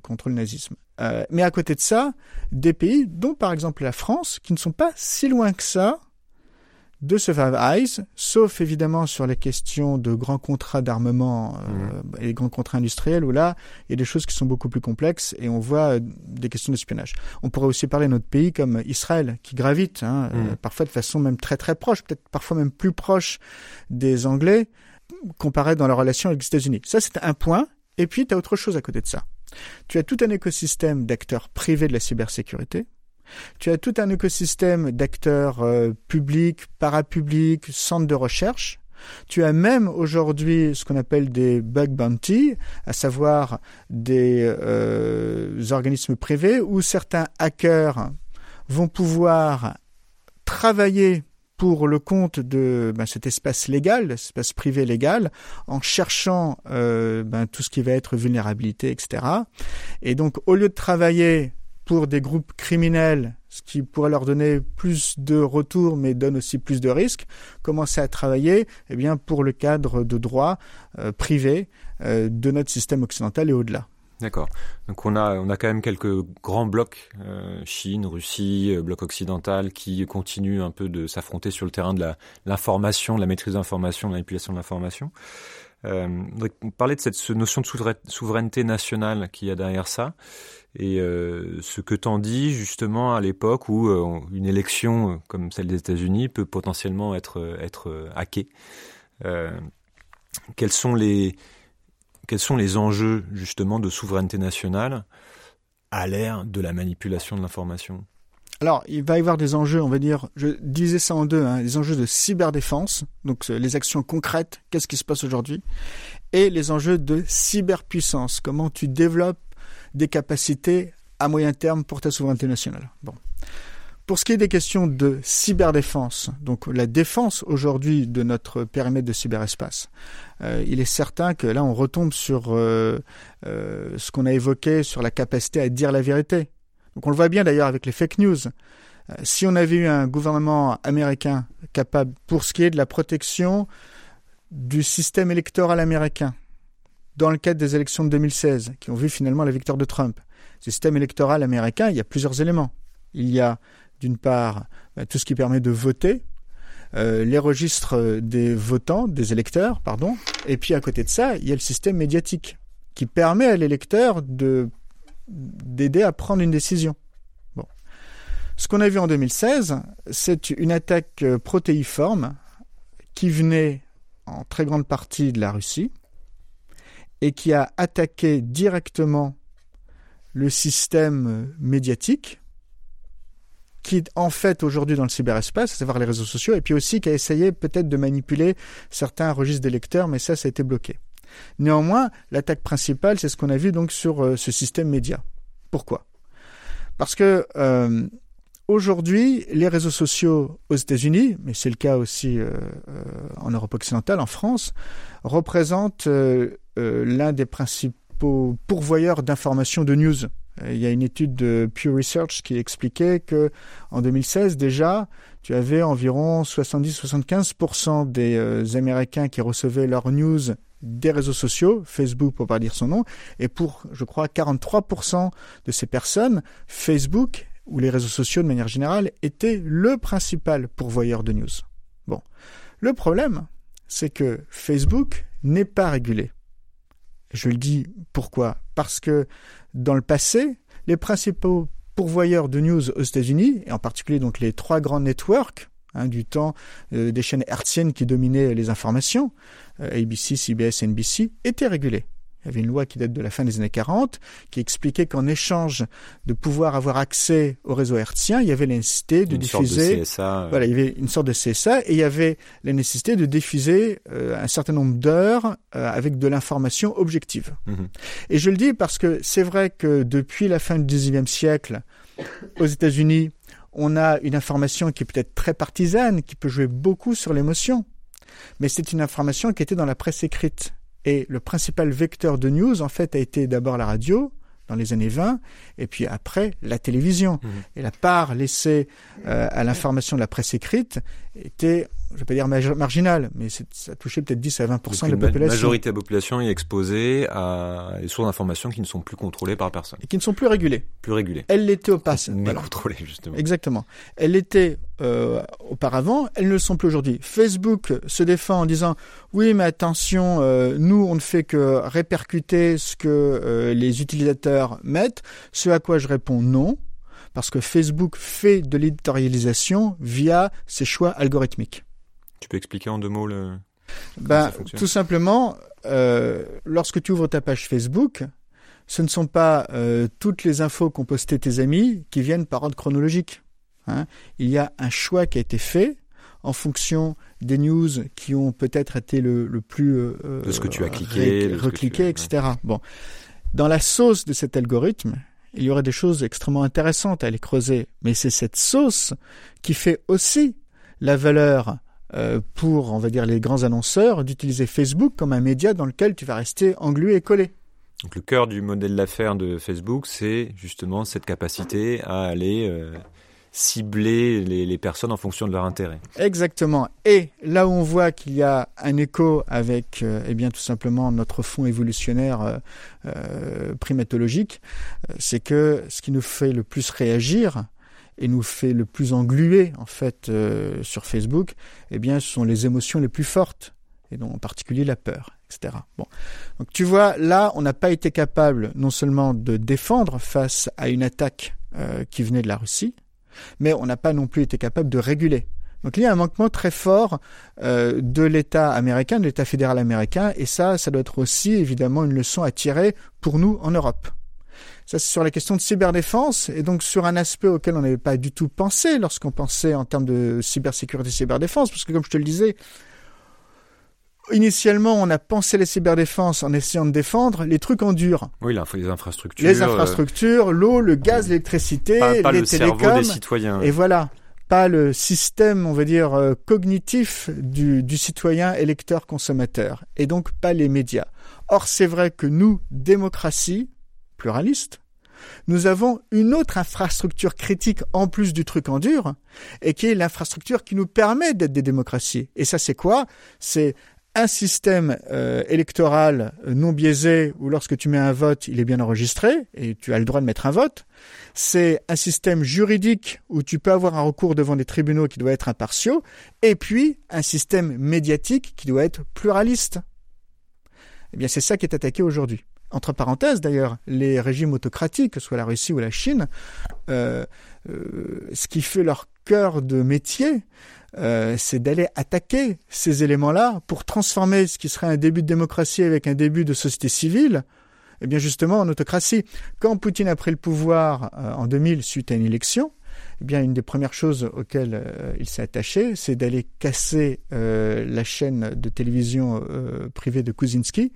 contre le nazisme. Euh, mais à côté de ça, des pays, dont par exemple la France, qui ne sont pas si loin que ça de ce Five Eyes, sauf évidemment sur les questions de grands contrats d'armement euh, mmh. et grands contrats industriels, où là, il y a des choses qui sont beaucoup plus complexes et on voit euh, des questions d'espionnage. On pourrait aussi parler de notre pays comme Israël, qui gravite, hein, mmh. parfois de façon même très très proche, peut-être parfois même plus proche des Anglais, comparé dans leur relation avec les États-Unis. Ça, c'est un point. Et puis, tu as autre chose à côté de ça. Tu as tout un écosystème d'acteurs privés de la cybersécurité. Tu as tout un écosystème d'acteurs euh, publics, parapublics, centres de recherche. Tu as même aujourd'hui ce qu'on appelle des bug bounty, à savoir des euh, organismes privés où certains hackers vont pouvoir travailler pour le compte de ben, cet espace légal, espace privé légal, en cherchant euh, ben, tout ce qui va être vulnérabilité, etc. Et donc, au lieu de travailler pour des groupes criminels, ce qui pourrait leur donner plus de retours, mais donne aussi plus de risques, commencer à travailler eh bien, pour le cadre de droit euh, privé euh, de notre système occidental et au-delà. D'accord. Donc on a on a quand même quelques grands blocs euh, Chine, Russie, euh, bloc occidental qui continuent un peu de s'affronter sur le terrain de l'information, de la maîtrise de l'information, de la manipulation de l'information. Euh, parlait de cette notion de souveraineté nationale qu'il y a derrière ça et euh, ce que t'en dis justement à l'époque où euh, une élection comme celle des États-Unis peut potentiellement être être hackée. quels sont les enjeux justement de souveraineté nationale à l'ère de la manipulation de l'information? Alors, il va y avoir des enjeux, on va dire, je disais ça en deux, hein, les enjeux de cyberdéfense, donc euh, les actions concrètes, qu'est-ce qui se passe aujourd'hui, et les enjeux de cyberpuissance, comment tu développes des capacités à moyen terme pour ta souveraineté nationale. Bon. Pour ce qui est des questions de cyberdéfense, donc la défense aujourd'hui de notre périmètre de cyberespace, euh, il est certain que là on retombe sur euh, ce qu'on a évoqué sur la capacité à dire la vérité. Donc on le voit bien d'ailleurs avec les fake news. si on avait eu un gouvernement américain capable, pour ce qui est de la protection du système électoral américain, dans le cadre des élections de 2016, qui ont vu finalement la victoire de Trump, système électoral américain, il y a plusieurs éléments. Il y a d'une part, bah, tout ce qui permet de voter, euh, les registres des votants, des électeurs, pardon, et puis à côté de ça, il y a le système médiatique qui permet à l'électeur de d'aider à prendre une décision. Ce qu'on a vu en 2016, c'est une attaque euh, protéiforme qui venait en très grande partie de la Russie et qui a attaqué directement le système médiatique qui en fait aujourd'hui dans le cyberespace, à savoir les réseaux sociaux, et puis aussi qui a essayé peut-être de manipuler certains registres d'électeurs, mais ça, ça a été bloqué. Néanmoins, l'attaque principale, c'est ce qu'on a vu donc sur euh, ce système média. Pourquoi? Parce que euh, aujourd'hui, les réseaux sociaux aux États-Unis, mais c'est le cas aussi euh, en Europe occidentale, en France, représentent l'un des principaux pourvoyeurs d'informations de news il y a une étude de Pew Research qui expliquait que en 2016 déjà, tu avais environ 70-75% des Américains qui recevaient leurs news des réseaux sociaux, Facebook pour pas dire son nom, et pour, je crois, 43% de ces personnes, Facebook ou les réseaux sociaux de manière générale étaient le principal pourvoyeur de news. Bon. Le problème, c'est que Facebook n'est pas régulé. Je le dis pourquoi? Parce que dans le passé, les principaux pourvoyeurs de news aux États-Unis, et en particulier donc les trois grands networks hein, du temps euh, des chaînes hertziennes qui dominaient les informations, euh, ABC, CBS, NBC, étaient régulés. Il y avait une loi qui date de la fin des années 40 qui expliquait qu'en échange de pouvoir avoir accès au réseau hertzien, il y avait la nécessité de diffuser. CSA, Voilà, il y avait une sorte de CSA et il y avait la nécessité de diffuser euh, un certain nombre d'heures euh, avec de l'information objective. Mhm. Et je le dis parce que c'est vrai que depuis la fin du XIXe siècle, aux États-Unis, on a une information qui est peut-être très partisane, qui peut jouer beaucoup sur l'émotion. Mais c'est une information qui était dans la presse écrite. Et le principal vecteur de news, en fait, a été d'abord la radio, dans les années 20, et puis après la télévision. Mhm. Et la part laissée euh, à l'information de la presse écrite était, je vais pas dire marg- marginale, mais ça touchait peut-être 10 à 20% Donc, de la population. majorité de la population est exposée à des sources d'informations qui ne sont plus contrôlées par personne, Et qui ne sont plus régulées. plus régulées. Elles l'étaient au passé. Mais Voilà. contrôlées, justement. Exactement. Elles l'étaient euh, auparavant, elles ne le sont plus aujourd'hui. Facebook se défend en disant oui, mais attention, euh, nous on ne fait que répercuter ce que euh, les utilisateurs mettent. Ce à quoi je réponds non, parce que Facebook fait de l'éditorialisation via ses choix algorithmiques. Tu peux expliquer en deux mots le... Ben, tout simplement, euh, lorsque tu ouvres ta page Facebook, ce ne sont pas euh, toutes les infos qu'ont postées tes amis qui viennent par ordre chronologique. hein. Il y a un choix qui a été fait en fonction des news qui ont peut-être été le, le plus euh, De ce que tu as cliqué, ré- recliqué, tu- etc. Bon, dans la sauce de cet algorithme, il y aurait des choses extrêmement intéressantes à aller creuser, mais c'est cette sauce qui fait aussi la valeur euh, pour, on va dire, les grands annonceurs d'utiliser Facebook comme un média dans lequel tu vas rester englué et collé. Donc le cœur du modèle d'affaires de Facebook, c'est justement cette capacité à aller euh, cibler les, les personnes en fonction de leur intérêt. Exactement. Et là où on voit qu'il y a un écho avec, euh, eh bien, tout simplement notre fond évolutionnaire euh, primatologique, c'est que ce qui nous fait le plus réagir et nous fait le plus engluer en fait euh, sur Facebook, eh bien, ce sont les émotions les plus fortes et donc en particulier la peur, etc. Bon, donc tu vois, là, on n'a pas été capable non seulement de défendre face à une attaque euh, qui venait de la Russie, mais on n'a pas non plus été capable de réguler. Donc il y a un manquement très fort euh, de l'État américain, de l'État fédéral américain, et ça, ça doit être aussi évidemment une leçon à tirer pour nous en Europe. Ça, c'est sur la question de cyberdéfense, et donc sur un aspect auquel on n'avait pas du tout pensé lorsqu'on pensait en termes de cybersécurité, cyberdéfense, parce que comme je te le disais, initialement, on a pensé les cyberdéfenses en essayant de défendre les trucs en dur. Oui, faut les infrastructures. Les euh, infrastructures, l'eau, le gaz, l'électricité, les le cerveau télécoms. des citoyens. Et voilà, pas le système, on va dire, euh, cognitif du, du citoyen électeur-consommateur, et donc pas les médias. Or, c'est vrai que nous, démocratie pluraliste, nous avons une autre infrastructure critique en plus du truc en dur, et qui est l'infrastructure qui nous permet d'être des démocraties. Et ça, c'est quoi? C'est un système euh, électoral euh, non biaisé où lorsque tu mets un vote, il est bien enregistré et tu as le droit de mettre un vote. C'est un système juridique où tu peux avoir un recours devant des tribunaux qui doit être impartiaux et puis un système médiatique qui doit être pluraliste. Eh bien, c'est ça qui est attaqué aujourd'hui. Entre parenthèses, d'ailleurs, les régimes autocratiques, que ce soit la Russie ou la Chine, euh, euh, ce qui fait leur cœur de métier, euh, c'est d'aller attaquer ces éléments-là pour transformer ce qui serait un début de démocratie avec un début de société civile, eh bien justement en autocratie. Quand Poutine a pris le pouvoir en 2000 suite à une élection, eh bien une des premières choses auxquelles euh, il s'est attaché, c'est d'aller casser euh, la chaîne de télévision euh, privée de Kuczynski,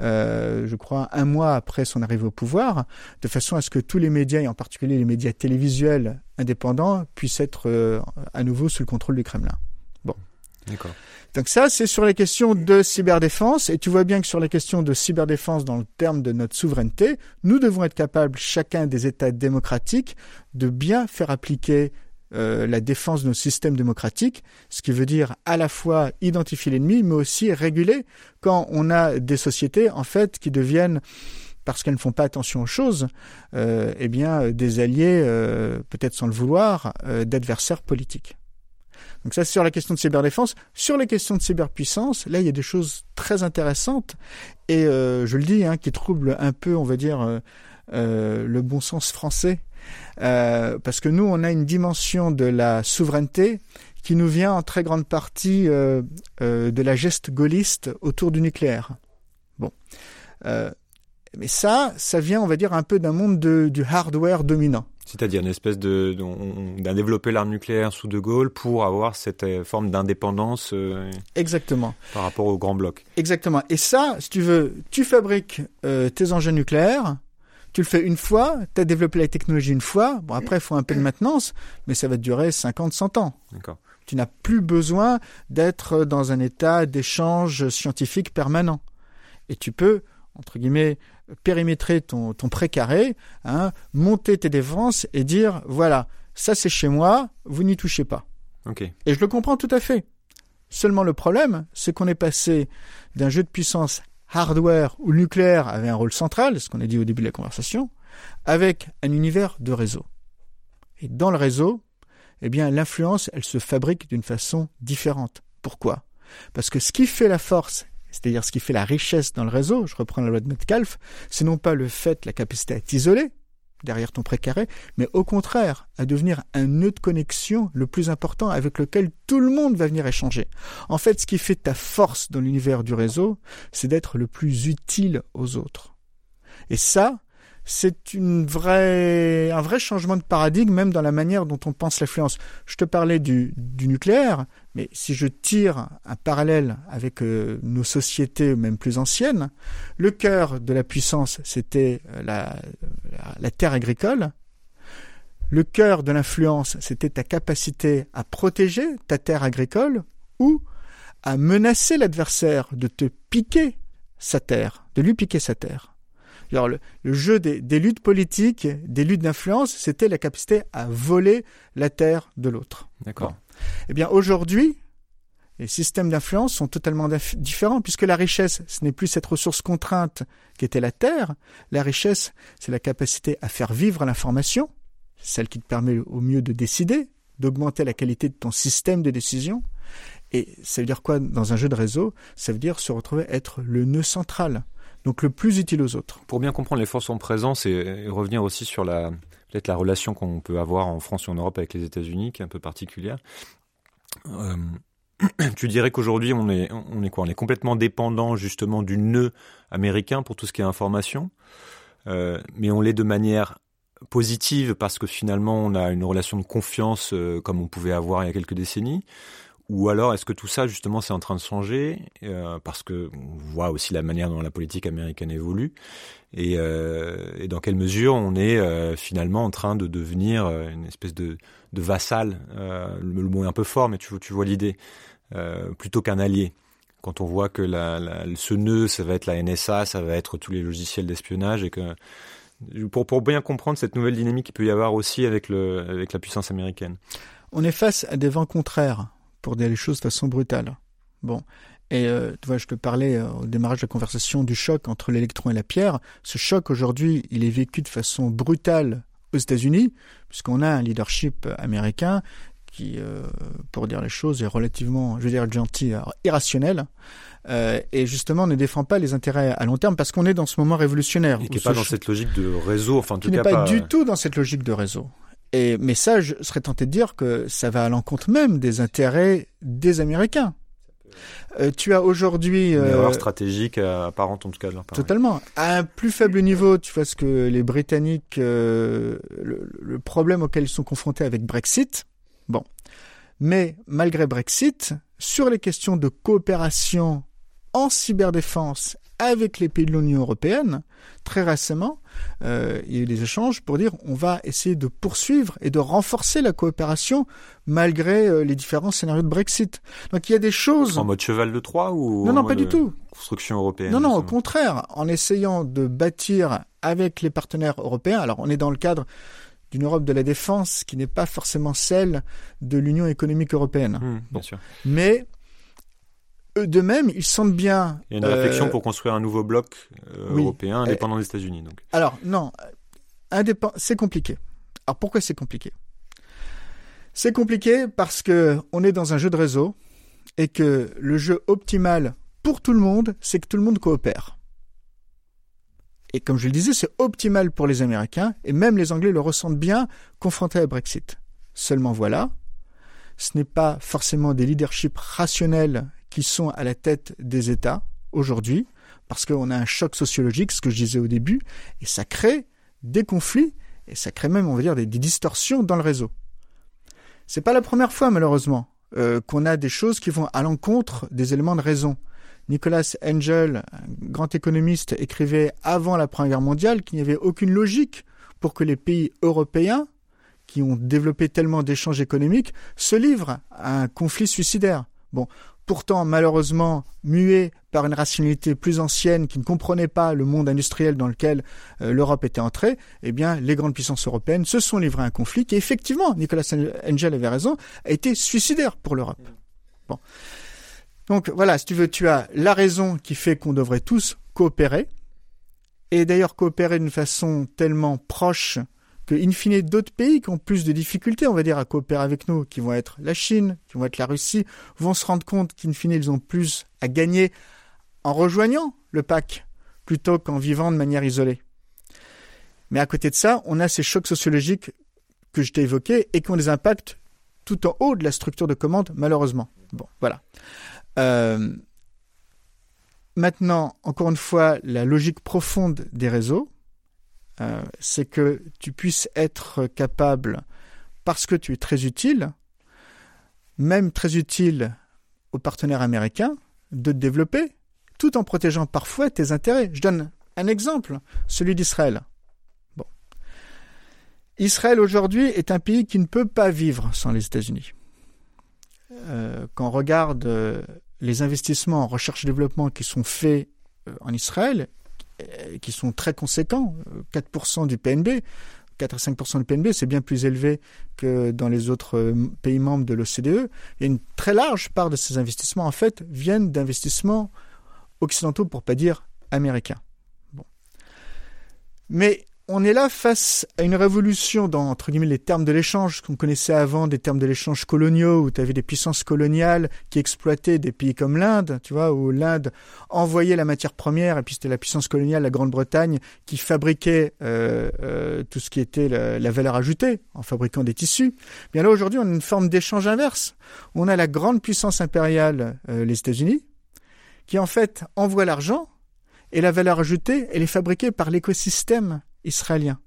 je crois un mois après son arrivée au pouvoir, de façon à ce que tous les médias, et en particulier les médias télévisuels indépendants, puissent être à nouveau sous le contrôle du Kremlin. D'accord. Donc ça, c'est sur les questions de cyberdéfense. Et tu vois bien que sur les questions de cyberdéfense, dans le terme de notre souveraineté, nous devons être capables, chacun des États démocratiques, de bien faire appliquer euh, la défense de nos systèmes démocratiques, ce qui veut dire à la fois identifier l'ennemi, mais aussi réguler quand on a des sociétés en fait qui deviennent parce qu'elles ne font pas attention aux choses, euh, eh bien des alliés, euh, peut-être sans le vouloir, d'adversaires politiques. Donc ça, c'est sur la question de cyberdéfense. Sur les questions de cyberpuissance, là, il y a des choses très intéressantes et euh, je le dis, hein, qui troublent un peu, on va dire, euh, euh, le bon sens français, parce que nous, on a une dimension de la souveraineté qui nous vient en très grande partie de la geste gaulliste autour du nucléaire. Bon. Mais ça, ça vient, on va dire, un peu d'un monde de, du hardware dominant. C'est-à-dire une espèce de, d'un développer l'arme nucléaire sous De Gaulle pour avoir cette euh, forme d'indépendance euh, Exactement. par rapport au grand bloc. Exactement. Et ça, si tu veux, tu fabriques euh, tes engins nucléaires, tu le fais une fois, tu as développé la technologie une fois, bon après il faut un peu de maintenance, mais ça va durer 50, 100 ans. D'accord. Tu n'as plus besoin d'être dans un état d'échange scientifique permanent. Et tu peux, entre guillemets, périmétrer ton, ton précaré, hein, monter tes défenses et dire, voilà, ça c'est chez moi, vous n'y touchez pas. Et je le comprends tout à fait. Seulement le problème, c'est qu'on est passé d'un jeu de puissance hardware où le nucléaire avait un rôle central, ce qu'on a dit au début de la conversation, avec un univers de réseau. Et dans le réseau, eh bien, l'influence, elle se fabrique d'une façon différente. Pourquoi? Parce que ce qui fait la force, c'est-à-dire ce qui fait la richesse dans le réseau, je reprends la loi de Metcalfe, c'est non pas le fait, la capacité à t'isoler derrière ton précaré, mais au contraire, à devenir un nœud de connexion le plus important avec lequel tout le monde va venir échanger. En fait, ce qui fait ta force dans l'univers du réseau, c'est d'être le plus utile aux autres. Et ça, c'est une un vrai changement de paradigme, même dans la manière dont on pense l'influence. Je te parlais du, nucléaire, mais si je tire un parallèle avec euh, nos sociétés, même plus anciennes, le cœur de la puissance, c'était la, la, terre agricole. Le cœur de l'influence, c'était ta capacité à protéger ta terre agricole ou à menacer l'adversaire de te piquer sa terre, de lui piquer sa terre. Le, jeu des, luttes politiques, des luttes d'influence, c'était la capacité à voler la terre de l'autre. D'accord. Eh bien, aujourd'hui, les systèmes d'influence sont totalement différents, puisque la richesse, ce n'est plus cette ressource contrainte qu'était la terre. La richesse, c'est la capacité à faire vivre l'information, celle qui te permet au mieux de décider, d'augmenter la qualité de ton système de décision. Et ça veut dire quoi dans un jeu de réseau? Ça veut dire se retrouver être le nœud central donc le plus utile aux autres. Pour bien comprendre les forces en présence et, revenir aussi sur la peut-être la relation qu'on peut avoir en France ou en Europe avec les États-Unis, qui est un peu particulière. Euh, tu dirais qu'aujourd'hui on est on est quoi? On est complètement dépendant justement du nœud américain pour tout ce qui est information, euh, mais on l'est de manière positive parce que finalement on a une relation de confiance euh, comme on pouvait avoir il y a quelques décennies ou alors est-ce que tout ça justement c'est en train de changer euh, parce que on voit aussi la manière dont la politique américaine évolue et, euh, et dans quelle mesure on est euh, finalement en train de devenir euh, une espèce de, de vassal euh, le, le, mot est un peu fort mais tu, tu vois l'idée euh, plutôt qu'un allié quand on voit que la, la, ce nœud ça va être la NSA ça va être tous les logiciels d'espionnage et que pour, pour bien comprendre cette nouvelle dynamique qu'il peut y avoir aussi avec, le, avec la puissance américaine. On est face à des vents contraires pour dire les choses de façon brutale. Bon. Et euh, tu vois, je te parlais euh, au démarrage de la conversation du choc entre l'électron et la pierre. Ce choc aujourd'hui, il est vécu de façon brutale aux États-Unis, puisqu'on a un leadership américain qui, euh, pour dire les choses, est relativement, je veux dire, gentil, irrationnel. Euh, et justement ne défend pas les intérêts à long terme parce qu'on est dans ce moment révolutionnaire. Et qui n'est pas dans cette logique de réseau, enfin en tout qui cas n'est pas, pas du tout dans cette logique de réseau. Et, mais ça, je serais tenté de dire que ça va à l'encontre même des intérêts des Américains. Euh, tu as aujourd'hui une erreur stratégique apparente en tout cas de leur part. Totalement. À un plus faible niveau, tu vois ce que les Britanniques, euh, le, le, problème auquel ils sont confrontés avec Brexit. Bon, mais malgré Brexit, sur les questions de coopération en cyberdéfense avec les pays de l'Union européenne, très récemment, euh, il y a eu des échanges pour dire on va essayer de poursuivre et de renforcer la coopération malgré euh, les différents scénarios de Brexit. Donc il y a des choses... En mode cheval de Troie ou Non, non, pas du tout. Construction européenne Non, non, au contraire, en essayant de bâtir avec les partenaires européens, alors on est dans le cadre d'une Europe de la défense qui n'est pas forcément celle de l'Union économique européenne. Mmh, bien sûr. Mais eux de même, ils sentent bien. Il y a une réflexion euh, pour construire un nouveau bloc euh, européen indépendant des États-Unis. Donc. Alors non, c'est compliqué. Alors pourquoi c'est compliqué? C'est compliqué parce que on est dans un jeu de réseau et que le jeu optimal pour tout le monde, c'est que tout le monde coopère. Et comme je le disais, c'est optimal pour les Américains, et même les Anglais le ressentent bien confrontés à Brexit. Seulement voilà, ce n'est pas forcément des leaderships rationnels qui sont à la tête des États aujourd'hui, parce qu'on a un choc sociologique, ce que je disais au début, et ça crée des conflits, et ça crée même, on va dire, des, distorsions dans le réseau. C'est pas la première fois, malheureusement, euh, qu'on a des choses qui vont à l'encontre des éléments de raison. Nicolas Engel, un grand économiste, écrivait avant la Première Guerre mondiale qu'il n'y avait aucune logique pour que les pays européens, qui ont développé tellement d'échanges économiques, se livrent à un conflit suicidaire. Bon, pourtant malheureusement muet par une rationalité plus ancienne qui ne comprenait pas le monde industriel dans lequel euh, l'Europe était entrée, eh bien les grandes puissances européennes se sont livrées à un conflit qui effectivement, Nicolas Engel avait raison, a été suicidaire pour l'Europe. Bon. Donc voilà, si tu veux, tu as la raison qui fait qu'on devrait tous coopérer, et d'ailleurs coopérer d'une façon tellement proche que, in fine, d'autres pays qui ont plus de difficultés, on va à coopérer avec nous, qui vont être la Chine, qui vont être la Russie, vont se rendre compte qu'in fine, ils ont plus à gagner en rejoignant le PAC plutôt qu'en vivant de manière isolée. Mais à côté de ça, on a ces chocs sociologiques que je t'ai évoqués et qui ont des impacts tout en haut de la structure de commande, malheureusement. Bon, voilà. Euh, maintenant, encore une fois, la logique profonde des réseaux, euh, c'est que tu puisses être capable, parce que tu es très utile, même très utile aux partenaires américains, de te développer, tout en protégeant parfois tes intérêts. Je donne un exemple, celui d'Israël. Israël aujourd'hui est un pays qui ne peut pas vivre sans les États-Unis. Euh, quand on regarde euh, les investissements en recherche et développement qui sont faits en Israël, qui sont très conséquents, 4% du PNB. 4 à 5% du PNB, c'est bien plus élevé que dans les autres euh, pays membres de l'OCDE. Et une très large part de ces investissements, en fait, viennent d'investissements occidentaux, pour pas dire américains. Bon. Mais on est là face à une révolution dans, entre les termes de l'échange qu'on connaissait avant, des termes de l'échange coloniaux, où tu avais des puissances coloniales qui exploitaient des pays comme l'Inde, tu vois, où l'Inde envoyait la matière première, et puis c'était la puissance coloniale, la Grande-Bretagne, qui fabriquait euh, euh, tout ce qui était la, valeur ajoutée, en fabriquant des tissus. Bien là, aujourd'hui, on a une forme d'échange inverse. On a la grande puissance impériale, euh, les États-Unis, qui en fait envoie l'argent, et la valeur ajoutée, elle est fabriquée par l'écosystème israélien.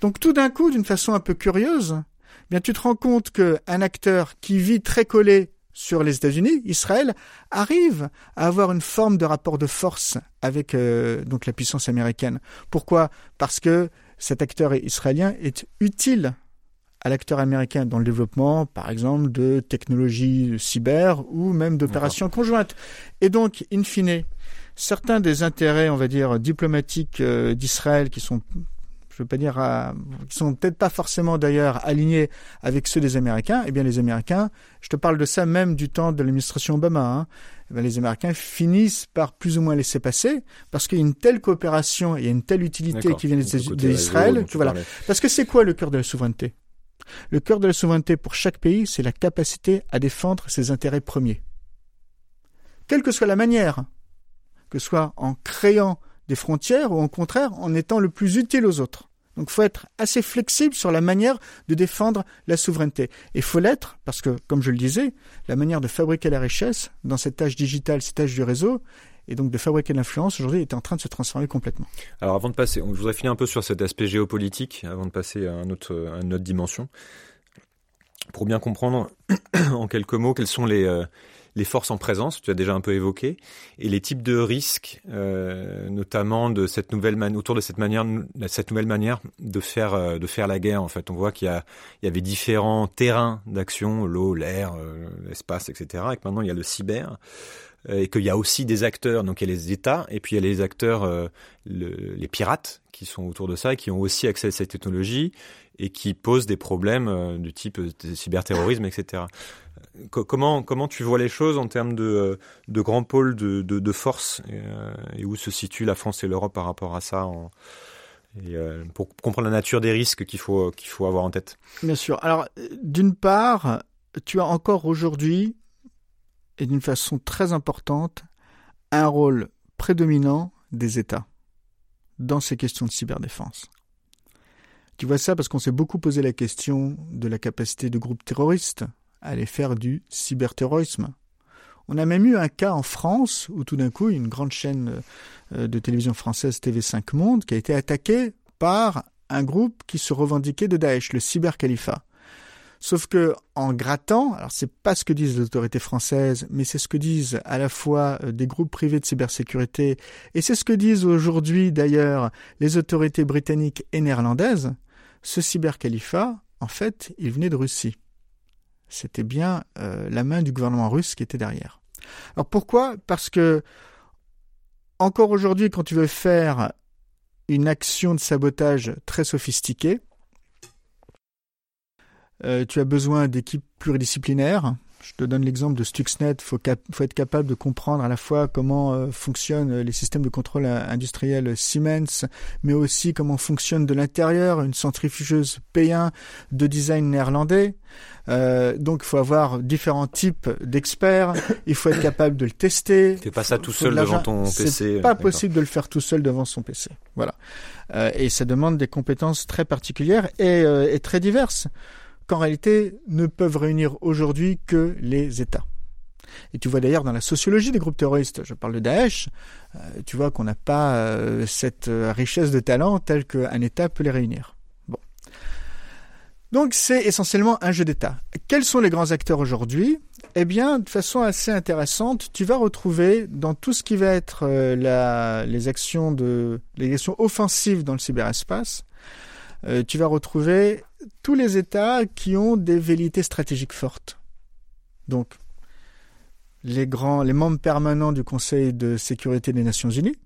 Donc tout d'un coup, d'une façon un peu curieuse, eh bien tu te rends compte qu'un acteur qui vit très collé sur les États-Unis, Israël, arrive à avoir une forme de rapport de force avec euh, donc la puissance américaine. Pourquoi? Parce que cet acteur israélien est utile à l'acteur américain dans le développement, par exemple, de technologies cyber ou même d'opérations conjointes. Et donc, in fine, certains des intérêts, on va dire, diplomatiques euh, d'Israël qui sont je veux pas dire, qui sont peut-être pas forcément d'ailleurs alignés avec ceux des Américains, eh bien les Américains, je te parle de ça même du temps de l'administration Obama, hein, eh les Américains finissent par plus ou moins laisser passer parce qu'il y a une telle coopération, il y a une telle utilité qui vient d'Israël, voilà. Parce que c'est quoi le cœur de la souveraineté? Le cœur de la souveraineté pour chaque pays, c'est la capacité à défendre ses intérêts premiers. Quelle que soit la manière, que ce soit en créant des frontières ou au contraire en étant le plus utile aux autres. Donc il faut être assez flexible sur la manière de défendre la souveraineté. Et il faut l'être parce que, comme je le disais, la manière de fabriquer la richesse dans cette âge digital, cet âge du réseau, et donc de fabriquer l'influence aujourd'hui est en train de se transformer complètement. Alors avant de passer, je voudrais finir un peu sur cet aspect géopolitique avant de passer à, une autre dimension. Pour bien comprendre en quelques mots quels sont les, euh, les forces en présence, tu as déjà un peu évoqué, et les types de risques, euh, notamment de cette nouvelle man autour de cette manière, cette nouvelle manière de faire euh, de faire la guerre. En fait, on voit qu'il y, avait différents terrains d'action, l'eau, l'air, l'espace, etc. Et que maintenant il y a le cyber et qu'il y a aussi des acteurs, donc il y a les États, et puis il y a les acteurs, les pirates qui sont autour de ça, et qui ont aussi accès à cette technologie, et qui posent des problèmes du type cyberterrorisme, etc. comment comment tu vois les choses en termes de, grands pôles de, force et, où se situent la France et l'Europe par rapport à ça pour comprendre la nature des risques qu'il faut qu'il faut avoir en tête? Bien sûr. Alors d'une part, tu as encore aujourd'hui et d'une façon très importante un rôle prédominant des États dans ces questions de cyberdéfense. Tu vois ça parce qu'on s'est beaucoup posé la question de la capacité de groupes terroristes à aller faire du cyberterrorisme. On a même eu un cas en France où tout d'un coup une grande chaîne euh, de télévision française TV5 Monde qui a été attaquée par un groupe qui se revendiquait de Daesh, le cybercalifat. Sauf que en grattant, alors c'est pas ce que disent les autorités françaises, mais c'est ce que disent à la fois euh, des groupes privés de cybersécurité et c'est ce que disent aujourd'hui d'ailleurs les autorités britanniques et néerlandaises. Ce cybercalifat, en fait, il venait de Russie. C'était bien euh, la main du gouvernement russe qui était derrière. Alors pourquoi? Parce que encore aujourd'hui, quand tu veux faire une action de sabotage très sophistiquée, euh, tu as besoin d'équipes pluridisciplinaires. Je te donne l'exemple de Stuxnet. Il faut, être capable de comprendre à la fois comment euh, fonctionnent les systèmes de contrôle industriel Siemens, mais aussi comment fonctionne de l'intérieur une centrifugeuse P1 de design néerlandais. Euh, donc, il faut avoir différents types d'experts. Il faut être capable de le tester. Tu fais pas ça tout seul devant ton PC. C'est pas possible de le faire tout seul devant son PC. Voilà. Euh, et ça demande des compétences très particulières et, euh, et très diverses qu'en réalité ne peuvent réunir aujourd'hui que les États. Et tu vois d'ailleurs dans la sociologie des groupes terroristes, je parle de Daesh, euh, tu vois qu'on n'a pas euh, cette euh, richesse de talent telle qu'un État peut les réunir. Bon. Donc c'est essentiellement un jeu d'État. Quels sont les grands acteurs aujourd'hui? Eh bien, de façon assez intéressante, tu vas retrouver dans tout ce qui va être les actions de les actions offensives dans le cyberespace, tu vas retrouver tous les États qui ont des velléités stratégiques fortes. Donc, les grands, les membres permanents du Conseil de sécurité des Nations Unies,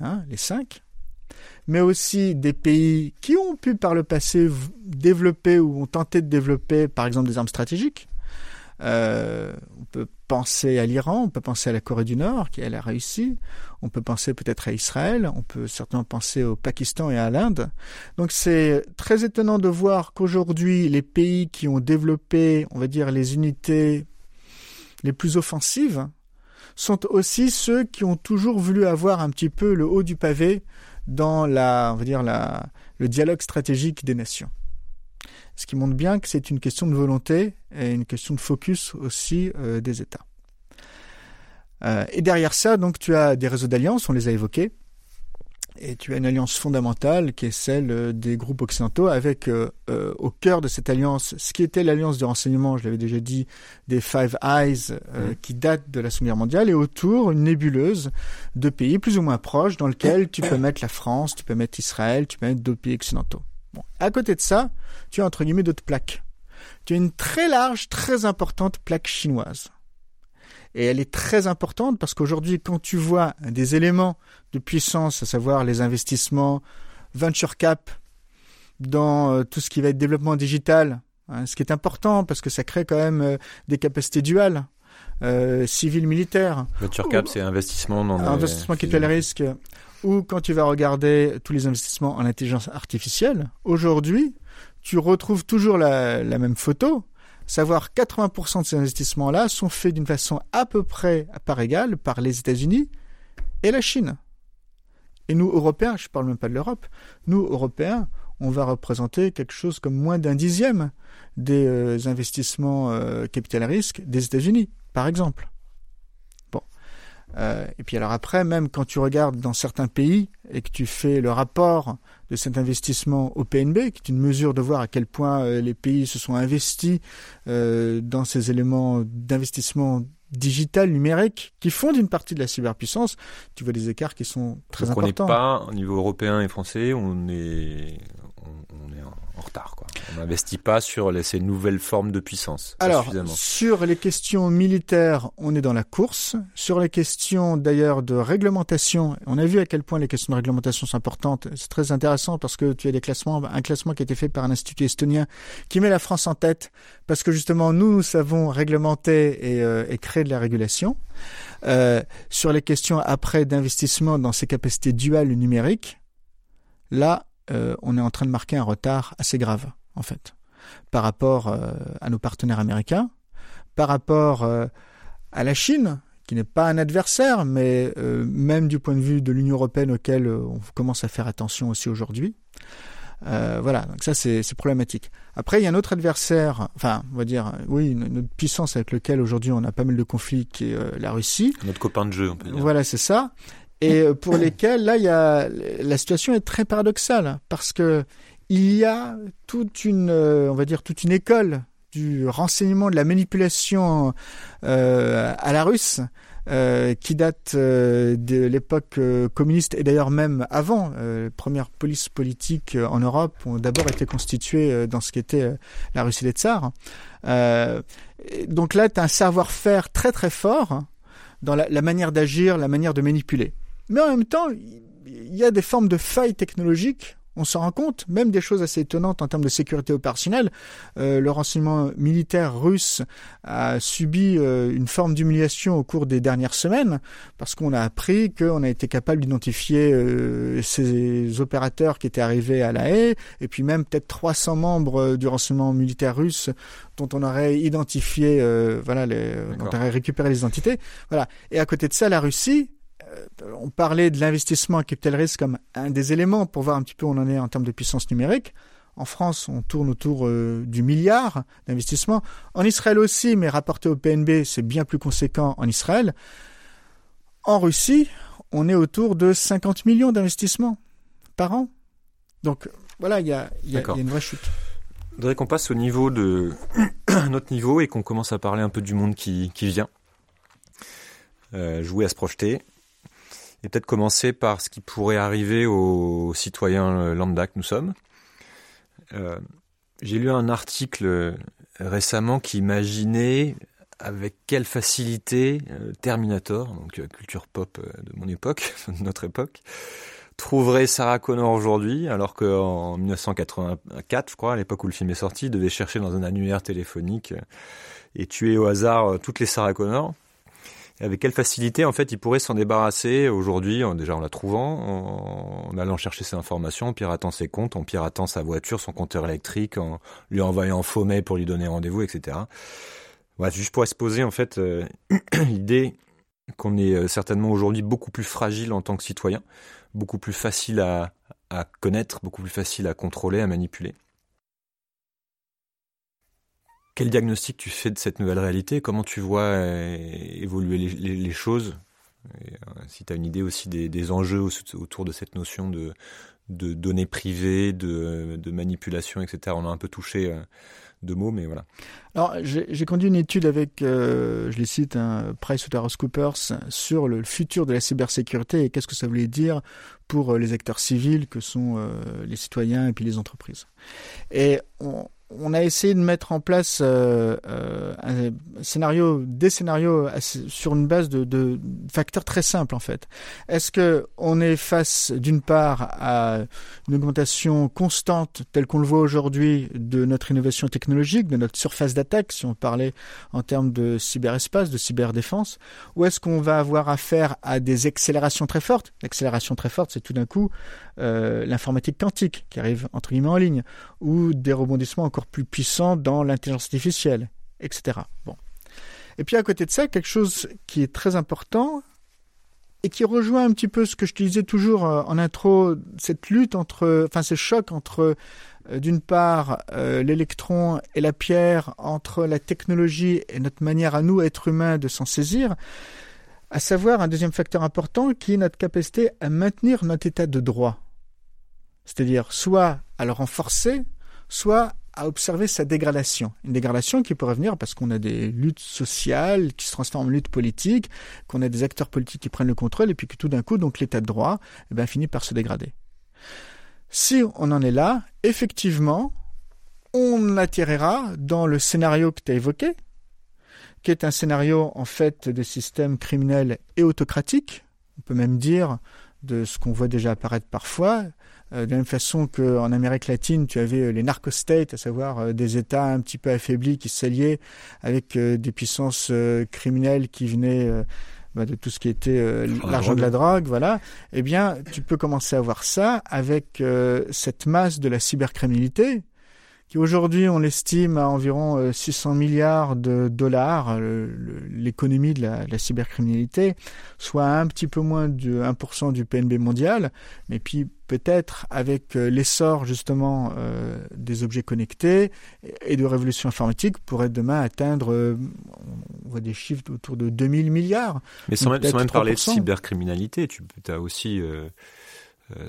hein, les cinq, mais aussi des pays qui ont pu par le passé développer ou ont tenté de développer, par exemple, des armes stratégiques, euh, on peut penser à l'Iran, on peut penser à la Corée du Nord, qui elle a réussi. On peut penser peut-être à Israël. On peut certainement penser au Pakistan et à l'Inde. Donc c'est très étonnant de voir qu'aujourd'hui, les pays qui ont développé, on va dire, les unités les plus offensives sont aussi ceux qui ont toujours voulu avoir un petit peu le haut du pavé dans la, on va dire, la, le dialogue stratégique des nations ce qui montre bien que c'est une question de volonté et une question de focus aussi euh, des États. Euh, et derrière ça, donc, tu as des réseaux d'alliances, on les a évoqués, et tu as une alliance fondamentale qui est celle euh, des groupes occidentaux, avec au cœur de cette alliance ce qui était l'alliance de renseignement, je l'avais déjà dit, des Five Eyes, mmh. qui date de la Seconde Guerre mondiale, et autour une nébuleuse de pays plus ou moins proches dans lequel tu peux mettre la France, tu peux mettre Israël, tu peux mettre d'autres pays occidentaux. Bon. À côté de ça, tu as entre guillemets d'autres plaques. Tu as une très large, très importante plaque chinoise. Et elle est très importante parce qu'aujourd'hui, quand tu vois des éléments de puissance, à savoir les investissements venture cap dans euh, tout ce qui va être développement digital, hein, ce qui est important parce que ça crée quand même euh, des capacités duales. Euh, civil militaire. Venture cap, c'est investissement dans investissement qui le risque ou quand tu vas regarder tous les investissements en intelligence artificielle, aujourd'hui, tu retrouves toujours la, même photo, savoir 80% de ces investissements-là sont faits d'une façon à peu près à part égale par les États-Unis et la Chine. Et nous, Européens, je ne parle même pas de l'Europe, nous, Européens, on va représenter quelque chose comme moins d'un dixième des euh, investissements euh, capital risque des États-Unis, par exemple. Euh, et puis alors après, même quand tu regardes dans certains pays et que tu fais le rapport de cet investissement au PNB, qui est une mesure de voir à quel point euh, les pays se sont investis euh, dans ces éléments d'investissement digital, numérique, qui font une partie de la cyberpuissance, tu vois des écarts qui sont très Donc importants. On n'est pas, au niveau européen et français, on est, on, est en, retard. Quoi. On n'investit pas sur ces nouvelles formes de puissance. Alors, sur les questions militaires, on est dans la course. Sur les questions d'ailleurs de réglementation, on a vu à quel point les questions de réglementation sont importantes. C'est très intéressant parce que tu as des classements, un classement qui a été fait par un institut estonien qui met la France en tête parce que justement nous, nous savons réglementer et, euh, et créer de la régulation. Euh, sur les questions après d'investissement dans ces capacités duales numériques, là, euh, on est en train de marquer un retard assez grave, en fait, par rapport euh, à nos partenaires américains, par rapport euh, à la Chine, qui n'est pas un adversaire, mais même du point de vue de l'Union européenne auquel on commence à faire attention aussi aujourd'hui. voilà, donc ça c'est problématique. Après, il y a un autre adversaire, enfin, on va dire, oui, une, autre puissance avec laquelle aujourd'hui on a pas mal de conflits, qui est la Russie. Notre copain de jeu, on peut dire. Voilà, c'est ça et euh, pour lesquels là il y a la situation est très paradoxale parce que il y a toute une euh, on va dire toute une école du renseignement de la manipulation euh, à la russe euh, qui date euh, de l'époque communiste et d'ailleurs même avant. les premières polices politiques en Europe ont d'abord été constituées dans ce qui était la Russie des tsars. donc là, tu as un savoir-faire très très fort dans la, la manière d'agir, la manière de manipuler. Mais en même temps, il y a des formes de failles technologiques on s'en rend compte, même des choses assez étonnantes en termes de sécurité opérationnelle. Euh, le renseignement militaire russe a subi euh, une forme d'humiliation au cours des dernières semaines parce qu'on a appris qu'on a été capable d'identifier euh, ces opérateurs qui étaient arrivés à La Haye et puis même peut-être 300 membres du renseignement militaire russe dont on aurait identifié, voilà, les, dont on aurait récupéré les identités. Voilà. Et à côté de ça, la Russie euh, on parlait de l'investissement à capital risque comme un des éléments pour voir un petit peu où on en est en termes de puissance numérique. En France, on tourne autour euh, du milliard d'investissement. En Israël aussi, mais rapporté au PNB, c'est bien plus conséquent en Israël. En Russie, on est autour de 50 millions d'investissements par an. Donc voilà, il y a, une vraie chute. Je voudrais qu'on passe au niveau de notre niveau et qu'on commence à parler un peu du monde qui, vient. Euh, jouer à se projeter et peut-être commencer par ce qui pourrait arriver aux citoyens lambda que nous sommes. Euh, j'ai lu un article récemment qui imaginait avec quelle facilité euh, Terminator, donc euh, culture pop de mon époque, de notre époque, trouverait Sarah Connor aujourd'hui, alors qu'en 1984, je crois, à l'époque où le film est sorti, il devait chercher dans un annuaire téléphonique et tuer au hasard toutes les Sarah Connor avec quelle facilité en fait il pourrait s'en débarrasser aujourd'hui, déjà en la trouvant, en, allant chercher ses informations, en piratant ses comptes, en piratant sa voiture, son compteur électrique, en lui envoyant faux mail pour lui donner rendez-vous, etc. Voilà, juste pour exposer en fait euh, l'idée qu'on est euh, certainement aujourd'hui beaucoup plus fragile en tant que citoyen, beaucoup plus facile à connaître, beaucoup plus facile à contrôler, à manipuler. Quel diagnostic tu fais de cette nouvelle réalité? Comment tu vois euh, évoluer les, choses? Euh, Si tu as une idée aussi des, enjeux autour de cette notion de, données privées, de, manipulation, etc. On a un peu touché euh, deux mots, mais voilà. Alors, j'ai conduit une étude avec, je les cite, un PricewaterhouseCoopers sur le futur de la cybersécurité et qu'est-ce que ça voulait dire pour les acteurs civils que sont les citoyens et puis les entreprises. Et on, on a essayé de mettre en place euh, euh, des scénarios sur une base de, facteurs très simples en fait. Est-ce que on est face d'une part à une augmentation constante telle qu'on le voit aujourd'hui de notre innovation technologique, de notre surface d'attaque, si on parlait en termes de cyberespace, de cyberdéfense, ou est-ce qu'on va avoir affaire à des accélérations très fortes? L'accélération très forte, c'est tout d'un coup euh, l'informatique quantique qui arrive entre guillemets en ligne, ou des rebondissements plus puissants dans l'intelligence artificielle, etc. Bon. Et puis à côté de ça, quelque chose qui est très important et qui rejoint un petit peu ce que je disais toujours euh, en intro, cette lutte entre, enfin ce choc entre euh, d'une part l'électron et la pierre, entre la technologie et notre manière à nous, êtres humains, de s'en saisir, à savoir un deuxième facteur important qui est notre capacité à maintenir notre état de droit. C'est-à-dire soit à le renforcer, soit à observer sa dégradation. Une dégradation qui peut revenir parce qu'on a des luttes sociales qui se transforment en luttes politiques, qu'on a des acteurs politiques qui prennent le contrôle et puis que tout d'un coup, donc l'état de droit eh ben, finit par se dégrader. Si on en est là, effectivement, on atterrira dans le scénario que tu as évoqué, qui est un scénario en fait de système criminel et autocratique. On peut même dire de ce qu'on voit déjà apparaître parfois, de la même façon qu'en Amérique latine, tu avais euh, les narco-states, à savoir euh, des États un petit peu affaiblis qui s'alliaient avec des puissances criminelles qui venaient bah, de tout ce qui était l'argent de la drogue, voilà. Eh bien, tu peux commencer à voir ça avec cette masse de la cybercriminalité qui aujourd'hui on l'estime à environ 600 milliards de dollars, l'économie de la, la, cybercriminalité, soit un petit peu moins de 1% du PNB mondial, mais puis peut-être avec euh, l'essor justement euh, des objets connectés et de révolution informatique pourrait demain atteindre, euh, on voit des chiffres autour de 2000 milliards. Mais sans même, sans même parler de cybercriminalité, tu as aussi,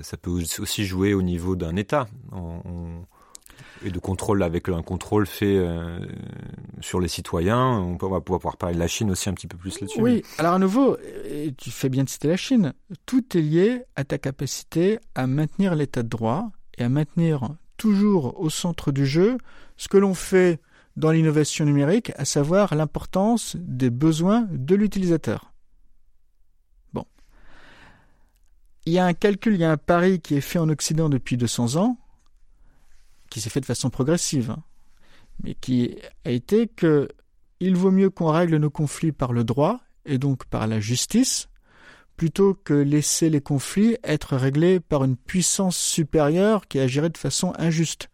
ça peut aussi jouer au niveau d'un État. on, et de contrôle avec un contrôle fait euh, sur les citoyens. On, va pouvoir parler de la Chine aussi un petit peu plus là-dessus. Oui, alors à nouveau, tu fais bien de citer la Chine. Tout est lié à ta capacité à maintenir l'état de droit et à maintenir toujours au centre du jeu ce que l'on fait dans l'innovation numérique, à savoir l'importance des besoins de l'utilisateur. Bon. Il y a un calcul, il y a un pari qui est fait en Occident depuis 200 ans, qui s'est fait de façon progressive, hein, mais qui a été que il vaut mieux qu'on règle nos conflits par le droit et donc par la justice, plutôt que laisser les conflits être réglés par une puissance supérieure qui agirait de façon injuste.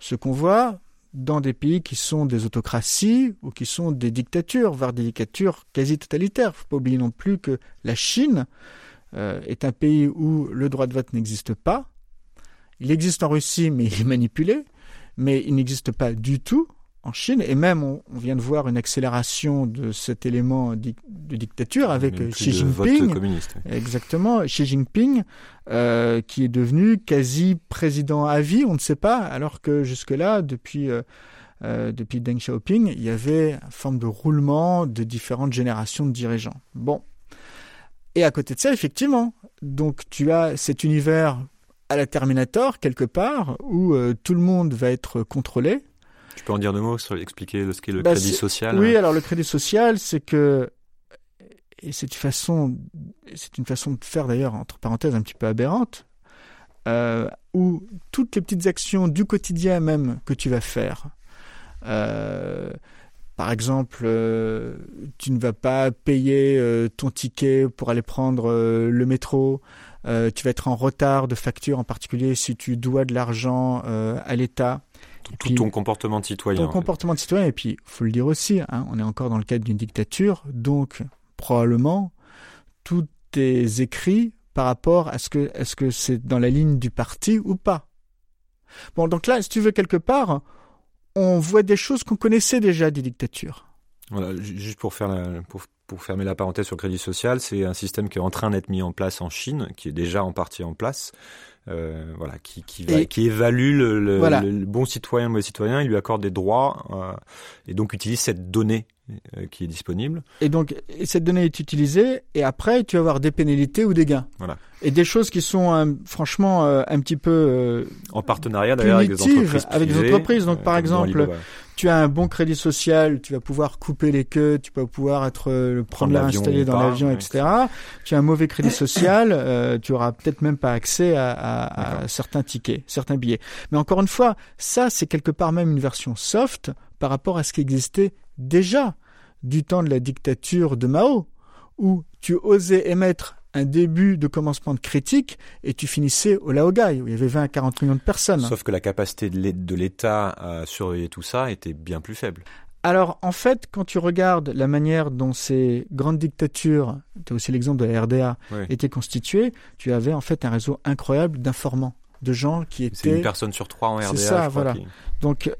Ce qu'on voit dans des pays qui sont des autocraties ou qui sont des dictatures, voire des dictatures quasi totalitaires. Il ne faut pas oublier non plus que la Chine euh, est un pays où le droit de vote n'existe pas, il existe en Russie, mais il est manipulé, mais il n'existe pas du tout en Chine, et même on, vient de voir une accélération de cet élément de dictature avec Xi Jinping. Exactement, Xi Jinping, euh, qui est devenu quasi président à vie, on ne sait pas, alors que jusque-là, depuis euh, euh, depuis Deng Xiaoping, il y avait une forme de roulement de différentes générations de dirigeants. Bon. Et à côté de ça, effectivement, donc tu as cet univers à la Terminator, quelque part, où euh, tout le monde va être contrôlé. Tu peux en dire deux mots sur expliquer ce qu'est le bah, crédit social Oui, alors le crédit social, c'est que et c'est une façon, c'est une façon de faire d'ailleurs entre parenthèses un petit peu aberrante, euh, où toutes les petites actions du quotidien même que tu vas faire, euh, par exemple, tu ne vas pas payer ton ticket pour aller prendre le métro, euh, tu vas être en retard de facture, en particulier si tu dois de l'argent euh, à l'État. Tout ton comportement de citoyen. Ton comportement de citoyen, et puis faut le dire aussi, hein, on est encore dans le cadre d'une dictature, donc probablement tous tes écrits par rapport à ce que est-ce que c'est dans la ligne du parti ou pas. Bon, donc là, si tu veux quelque part, on voit des choses qu'on connaissait déjà des dictatures. Voilà, juste pour faire la, pour, pour fermer la parenthèse sur le crédit social, c'est un système qui est en train d'être mis en place en Chine, qui est déjà en partie en place, euh, voilà, qui, qui, va, qui évalue le, le, bon citoyen, le mauvais citoyen, il lui accorde des droits euh, et donc utilise cette donnée qui est disponible. Et donc cette donnée est utilisée et après tu vas avoir des pénalités ou des gains. Voilà. Et des choses qui sont franchement un petit peu en partenariat d'ailleurs avec des entreprises. Avec des entreprises. Donc par exemple, tu as un bon crédit social, tu vas pouvoir couper les queues, tu vas pouvoir être le premier à installer dans l'avion, etc. Tu as un mauvais crédit social, euh, tu auras peut-être même pas accès à, à, à, certains tickets, certains billets. Mais encore une fois, ça c'est quelque part même une version soft par rapport à ce qui existait déjà du temps de la dictature de Mao, où tu osais émettre un début de commencement de critique et tu finissais au Laogai où il y avait 20 à 40 millions de personnes. Sauf que la capacité de l'État à surveiller tout ça était bien plus faible. Alors en fait, quand tu regardes la manière dont ces grandes dictatures, tu as aussi l'exemple de la RDA, étaient constituées, tu avais en fait un réseau incroyable d'informants, de gens qui étaient... C'est une personne sur trois en RDA. C'est ça, voilà. Donc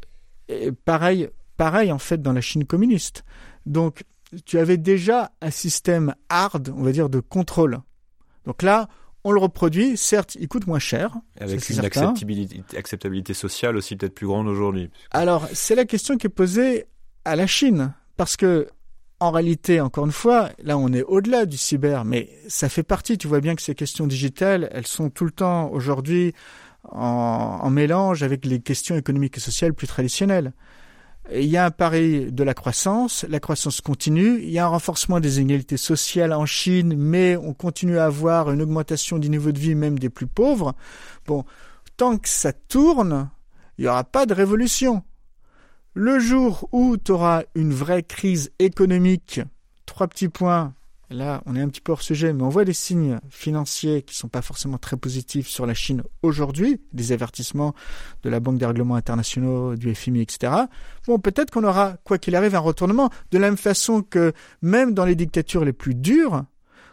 pareil, pareil en fait dans la Chine communiste. Donc tu avais déjà un système hard, on va dire, de contrôle. Donc là, on le reproduit, certes, il coûte moins cher. Avec une acceptabilité, acceptabilité, sociale aussi peut-être plus grande aujourd'hui. Alors, c'est la question qui est posée à la Chine. Parce que, en réalité, encore une fois, là, on est au-delà du cyber, mais ça fait partie. Tu vois bien que ces questions digitales, elles sont tout le temps aujourd'hui en, mélange avec les questions économiques et sociales plus traditionnelles. Il y a un pari de la croissance, la croissance continue, il y a un renforcement des inégalités sociales en Chine, mais on continue à avoir une augmentation du niveau de vie même des plus pauvres. Bon, tant que ça tourne, il n'y aura pas de révolution. Le jour où tu auras une vraie crise économique, trois petits points, là on est un petit peu hors sujet, mais on voit des signes financiers qui ne sont pas forcément très positifs sur la Chine aujourd'hui, des avertissements de la Banque des règlements internationaux, du FMI, etc. Bon, peut-être qu'on aura, quoi qu'il arrive, un retournement, de la même façon que même dans les dictatures les plus dures,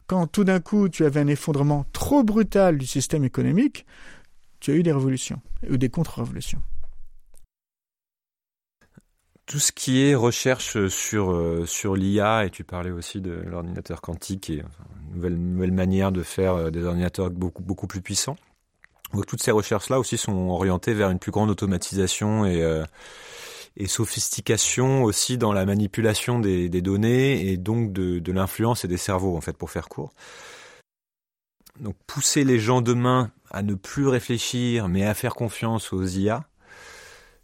quand tout d'un coup tu avais un effondrement trop brutal du système économique, tu as eu des révolutions ou des contre-révolutions tout ce qui est recherche sur, euh, sur l'IA, et tu parlais aussi de l'ordinateur quantique et une nouvelle, nouvelle manière de faire euh, des ordinateurs beaucoup, beaucoup plus puissants. Donc toutes ces recherches-là aussi sont orientées vers une plus grande automatisation et, euh, et sophistication aussi dans la manipulation des, des données et donc de, de l'influence et des cerveaux, en fait, pour faire court. Donc pousser les gens demain à ne plus réfléchir, mais à faire confiance aux IA,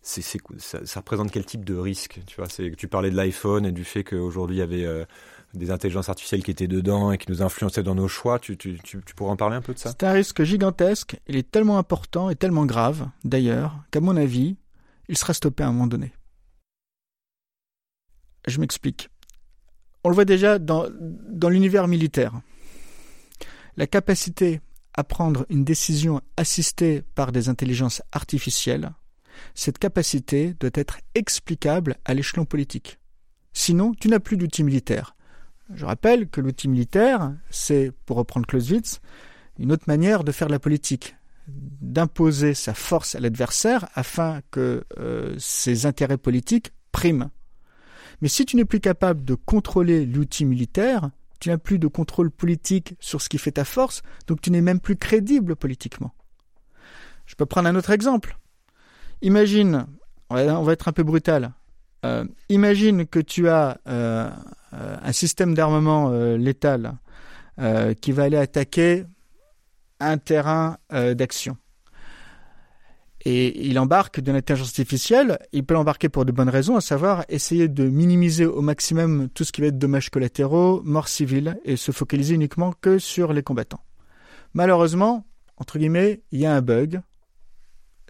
ça, représente quel type de risque Tu parlais de l'iPhone et du fait qu'aujourd'hui il y avait euh, des intelligences artificielles qui étaient dedans et qui nous influençaient dans nos choix. Tu, tu, en parler un peu de ça? C'est un risque gigantesque. Il est tellement important et tellement grave, d'ailleurs, qu'à mon avis, il sera stoppé à un moment donné. Je m'explique. On le voit déjà dans l'univers militaire. La capacité à prendre une décision assistée par des intelligences artificielles cette capacité doit être explicable à l'échelon politique. Sinon, tu n'as plus d'outil militaire. Je rappelle que l'outil militaire, c'est, pour reprendre Clausewitz, une autre manière de faire la politique, d'imposer sa force à l'adversaire afin que euh, ses intérêts politiques priment. Mais si tu n'es plus capable de contrôler l'outil militaire, tu n'as plus de contrôle politique sur ce qui fait ta force, donc tu n'es même plus crédible politiquement. Je peux prendre un autre exemple. Imagine, on va être un peu brutal. Euh, imagine que tu as euh, un système d'armement euh, létal qui va aller attaquer un terrain d'action. Et il embarque de l'intelligence artificielle, il peut l'embarquer pour de bonnes raisons, à savoir essayer de minimiser au maximum tout ce qui va être dommages collatéraux, morts civiles, et se focaliser uniquement que sur les combattants. Malheureusement, entre guillemets, il y a un bug,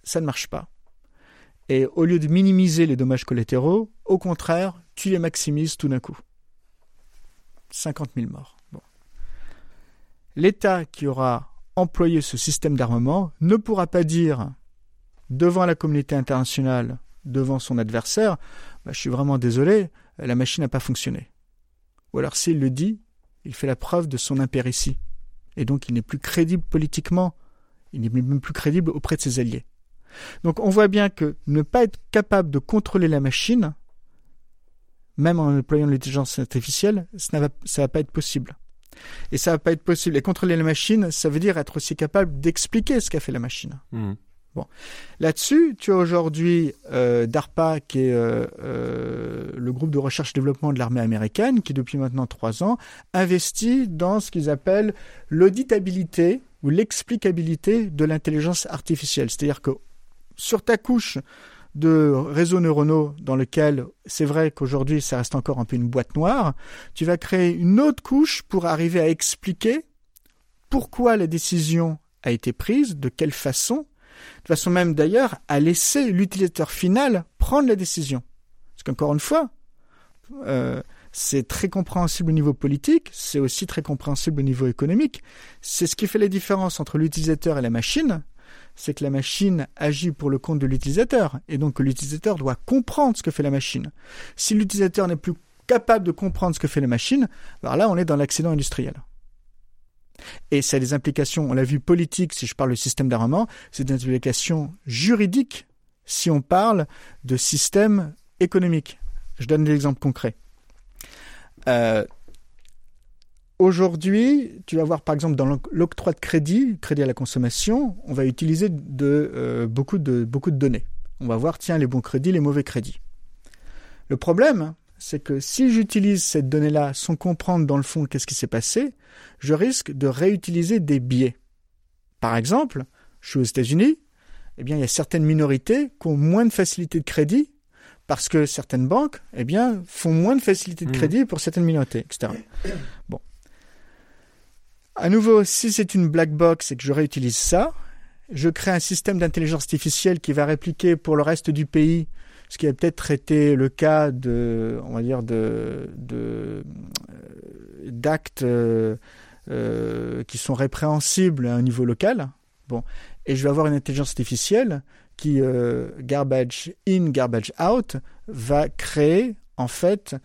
ça ne marche pas. Et au lieu de minimiser les dommages collatéraux, au contraire, tu les maximises tout d'un coup. 50 000 morts. L'État qui aura employé ce système d'armement ne pourra pas dire devant la communauté internationale, devant son adversaire, bah, je suis vraiment désolé, la machine n'a pas fonctionné. Ou alors s'il le dit, il fait la preuve de son impéritie. Et donc il n'est plus crédible politiquement, il n'est même plus crédible auprès de ses alliés. Donc on voit bien que ne pas être capable de contrôler la machine, même en employant l'intelligence artificielle, ça ne va, pas être possible. Et ça va pas être possible. Et contrôler la machine, ça veut dire être aussi capable d'expliquer ce qu'a fait la machine. Mmh. Bon, là-dessus, tu as aujourd'hui euh, DARPA, qui est euh, euh, le groupe de recherche et développement de l'armée américaine, qui depuis maintenant trois ans investit dans ce qu'ils appellent l'auditabilité ou l'explicabilité de l'intelligence artificielle. C'est-à-dire que sur ta couche de réseaux neuronaux dans lequel c'est vrai qu'aujourd'hui ça reste encore un peu une boîte noire, tu vas créer une autre couche pour arriver à expliquer pourquoi la décision a été prise, de quelle façon, de façon même d'ailleurs à laisser l'utilisateur final prendre la décision. Parce qu'encore une fois, euh, c'est très compréhensible au niveau politique, c'est aussi très compréhensible au niveau économique. C'est ce qui fait la différence entre l'utilisateur et la machine, c'est que la machine agit pour le compte de l'utilisateur, et donc que l'utilisateur doit comprendre ce que fait la machine. Si l'utilisateur n'est plus capable de comprendre ce que fait la machine, alors là on est dans l'accident industriel. Et ça a des implications, on l'a vu politiques si je parle de système d'armement, c'est des implications juridiques si on parle de système économique. Je donne des exemples concrets. Euh, Aujourd'hui, tu vas voir par exemple dans l'octroi de crédit, crédit à la consommation, on va utiliser de, euh, beaucoup, de, beaucoup de données. On va voir, tiens, les bons crédits, les mauvais crédits. Le problème, c'est que si j'utilise cette donnée-là sans comprendre dans le fond qu'est-ce qui s'est passé, je risque de réutiliser des biais. Par exemple, je suis aux États-Unis, eh bien, il y a certaines minorités qui ont moins de facilité de crédit parce que certaines banques, eh bien, font moins de facilité de mmh. crédit pour certaines minorités, etc. Bon. À nouveau, si c'est une black box et que je réutilise ça, je crée un système d'intelligence artificielle qui va répliquer pour le reste du pays ce qui a peut-être été le cas de, on va dire, de, euh, d'actes euh, euh, qui sont répréhensibles à un niveau local. Bon, et je vais avoir une intelligence artificielle qui garbage in, garbage out va créer en fait,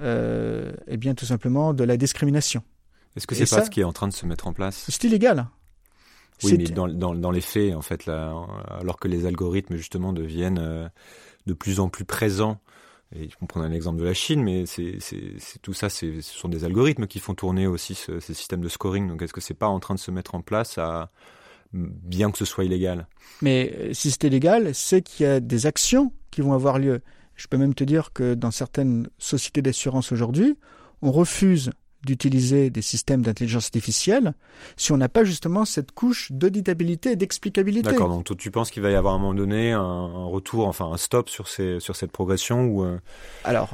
eh bien tout simplement de la discrimination. Est-ce que c'est pas ce qui est en train de se mettre en place? C'est illégal. Oui, mais dans, dans, dans, les faits, en fait, là, alors que les algorithmes justement deviennent euh, de plus en plus présents, et on prend un exemple de la Chine, mais c'est tout ça, ce sont des algorithmes qui font tourner aussi ce, ces systèmes de scoring. Donc, est-ce que c'est pas en train de se mettre en place à bien que ce soit illégal? Mais euh, si c'est illégal, c'est qu'il y a des actions qui vont avoir lieu. Je peux même te dire que dans certaines sociétés d'assurance aujourd'hui, on refuse d'utiliser des systèmes d'intelligence artificielle si on n'a pas justement cette couche d'auditabilité et d'explicabilité. D'accord, donc tu penses qu'il va y avoir à un moment donné un, retour, enfin un stop sur, ces, sur cette progression ou euh, Alors,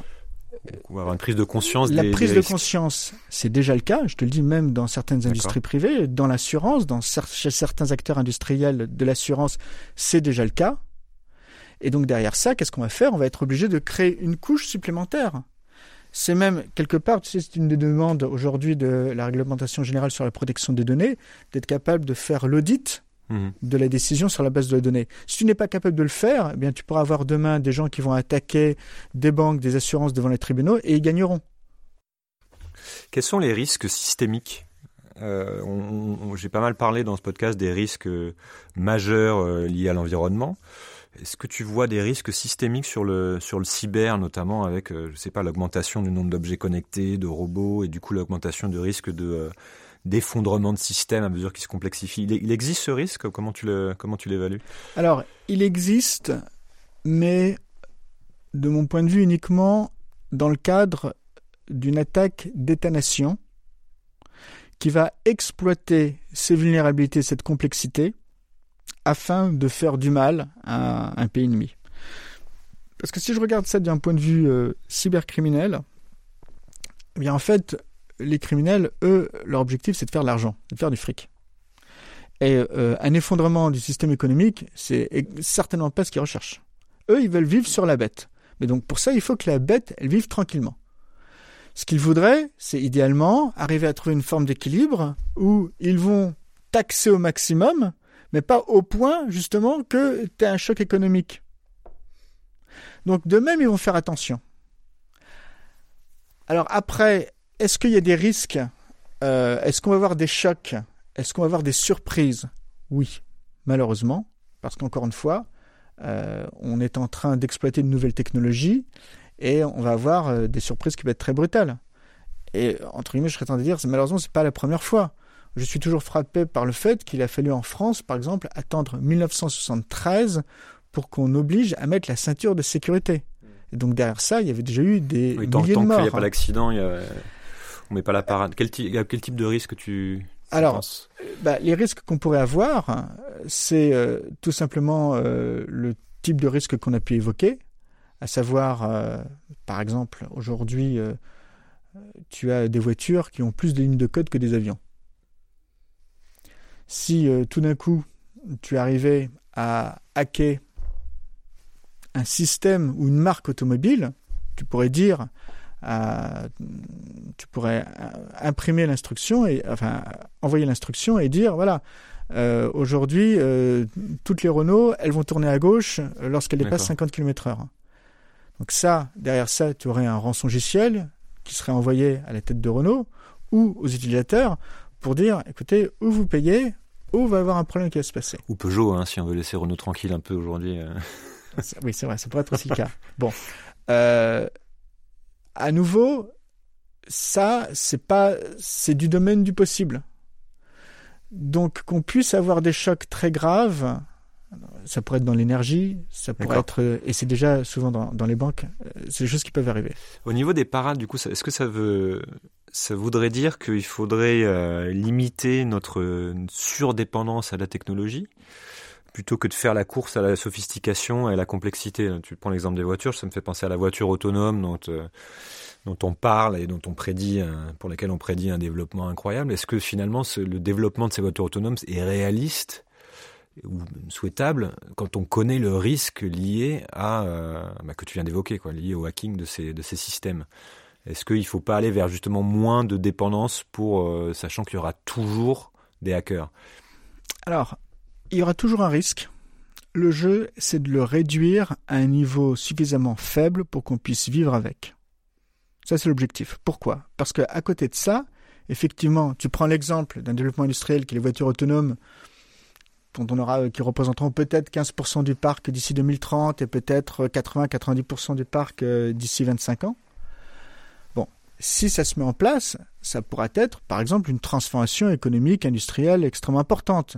ou avoir une prise de conscience La prise de conscience, c'est déjà le cas, je te le dis même dans certaines industries privées, dans l'assurance, dans chez certains acteurs industriels de l'assurance, c'est déjà le cas. Et donc derrière ça, qu'est-ce qu'on va faire? On va être obligé de créer une couche supplémentaire. C'est même, quelque part, tu sais, c'est une des demandes aujourd'hui de la réglementation générale sur la protection des données, d'être capable de faire l'audit mhm. de la décision sur la base de la donnée. Si tu n'es pas capable de le faire, eh bien, tu pourras avoir demain des gens qui vont attaquer des banques, des assurances devant les tribunaux et ils gagneront. Quels sont les risques systémiques? Euh, J'ai pas mal parlé dans ce podcast des risques majeurs euh, liés à l'environnement. Est-ce que tu vois des risques systémiques sur le, cyber, notamment avec, euh, je sais l'augmentation du nombre d'objets connectés, de robots, et du coup l'augmentation du risque de euh, d'effondrement de systèmes à mesure qu'ils se complexifient? Il, existe ce risque? Comment tu le, comment tu l'évalues? Alors, il existe, mais de mon point de vue uniquement dans le cadre d'une attaque d'État-nation qui va exploiter ces vulnérabilités, cette complexité, afin de faire du mal à un pays ennemi. Parce que si je regarde ça d'un point de vue euh, cybercriminel, eh bien en fait, les criminels, eux, leur objectif, c'est de faire de l'argent, de faire du fric. Et euh, un effondrement du système économique, c'est certainement pas ce qu'ils recherchent. Eux, ils veulent vivre sur la bête. Mais donc pour ça, il faut que la bête, elle vive tranquillement. Ce qu'ils voudraient, c'est idéalement arriver à trouver une forme d'équilibre où ils vont taxer au maximum mais pas au point justement que tu as un choc économique. Donc de même, ils vont faire attention. Alors après, est-ce qu'il y a des risques? Euh, Est-ce qu'on va avoir des chocs? Est-ce qu'on va avoir des surprises? Oui, malheureusement, parce qu'encore une fois, euh, on est en train d'exploiter de nouvelles technologies et on va avoir euh, des surprises qui vont être très brutales. Et entre guillemets, je serais tenté de dire, malheureusement, c'est pas la première fois je suis toujours frappé par le fait qu'il a fallu en France, par exemple, attendre 1973 pour qu'on oblige à mettre la ceinture de sécurité. Et donc derrière ça, il y avait déjà eu des milliers tant, de morts. Tant qu'il n'y a pas d'accident, a... on met pas la parade. Quel, quel type de risque tu alors, penses bah, les risques qu'on pourrait avoir, c'est euh, tout simplement euh, le type de risque qu'on a pu évoquer, à savoir, euh, par exemple, aujourd'hui, tu as des voitures qui ont plus de lignes de code que des avions si euh, tout d'un coup tu arrivais à hacker un système ou une marque automobile, tu pourrais dire, euh, tu pourrais euh, imprimer l'instruction et enfin envoyer l'instruction et dire voilà. Aujourd'hui, toutes les Renault, elles vont tourner à gauche lorsqu'elles dépassent 50 km/h. Donc ça, derrière ça, tu aurais un rançongiciel qui serait envoyé à la tête de Renault ou aux utilisateurs pour dire, écoutez, ou vous payez, ou va y avoir un problème qui va se passer. Ou Peugeot, hein, si on veut laisser Renault tranquille un peu aujourd'hui. Euh. oui, c'est vrai, ça pourrait être aussi le cas. Bon, euh, à nouveau, ça, c'est pas, c'est du domaine du possible. Donc, qu'on puisse avoir des chocs très graves, ça pourrait être dans l'énergie, ça pourrait être, et c'est déjà souvent dans, dans les banques, euh, c'est des choses qui peuvent arriver. Au niveau des parades, du coup, est-ce que ça veut ça voudrait dire qu'il faudrait euh, limiter notre surdépendance à la technologie, plutôt que de faire la course à la sophistication et à la complexité. Tu prends l'exemple des voitures, ça me fait penser à la voiture autonome dont, euh, on parle et dont on prédit, pour laquelle on prédit un développement incroyable. Est-ce que finalement le développement de ces voitures autonomes est réaliste ou souhaitable quand on connaît le risque lié à euh, bah, que tu viens d'évoquer, lié au hacking de ces systèmes? Est-ce qu'il ne faut pas aller vers justement moins de dépendance pour euh, sachant qu'il y aura toujours des hackers? Alors, il y aura toujours un risque. Le jeu, c'est de le réduire à un niveau suffisamment faible pour qu'on puisse vivre avec. Ça, c'est l'objectif. Pourquoi? Parce qu'à côté de ça, effectivement, tu prends l'exemple d'un développement industriel qui est les voitures autonomes dont on aura, euh, qui représenteront peut-être 15% du parc d'ici 2030 et peut-être 80-90% du parc euh, d'ici 25 ans. Si ça se met en place, ça pourra être, par exemple, une transformation économique, industrielle extrêmement importante.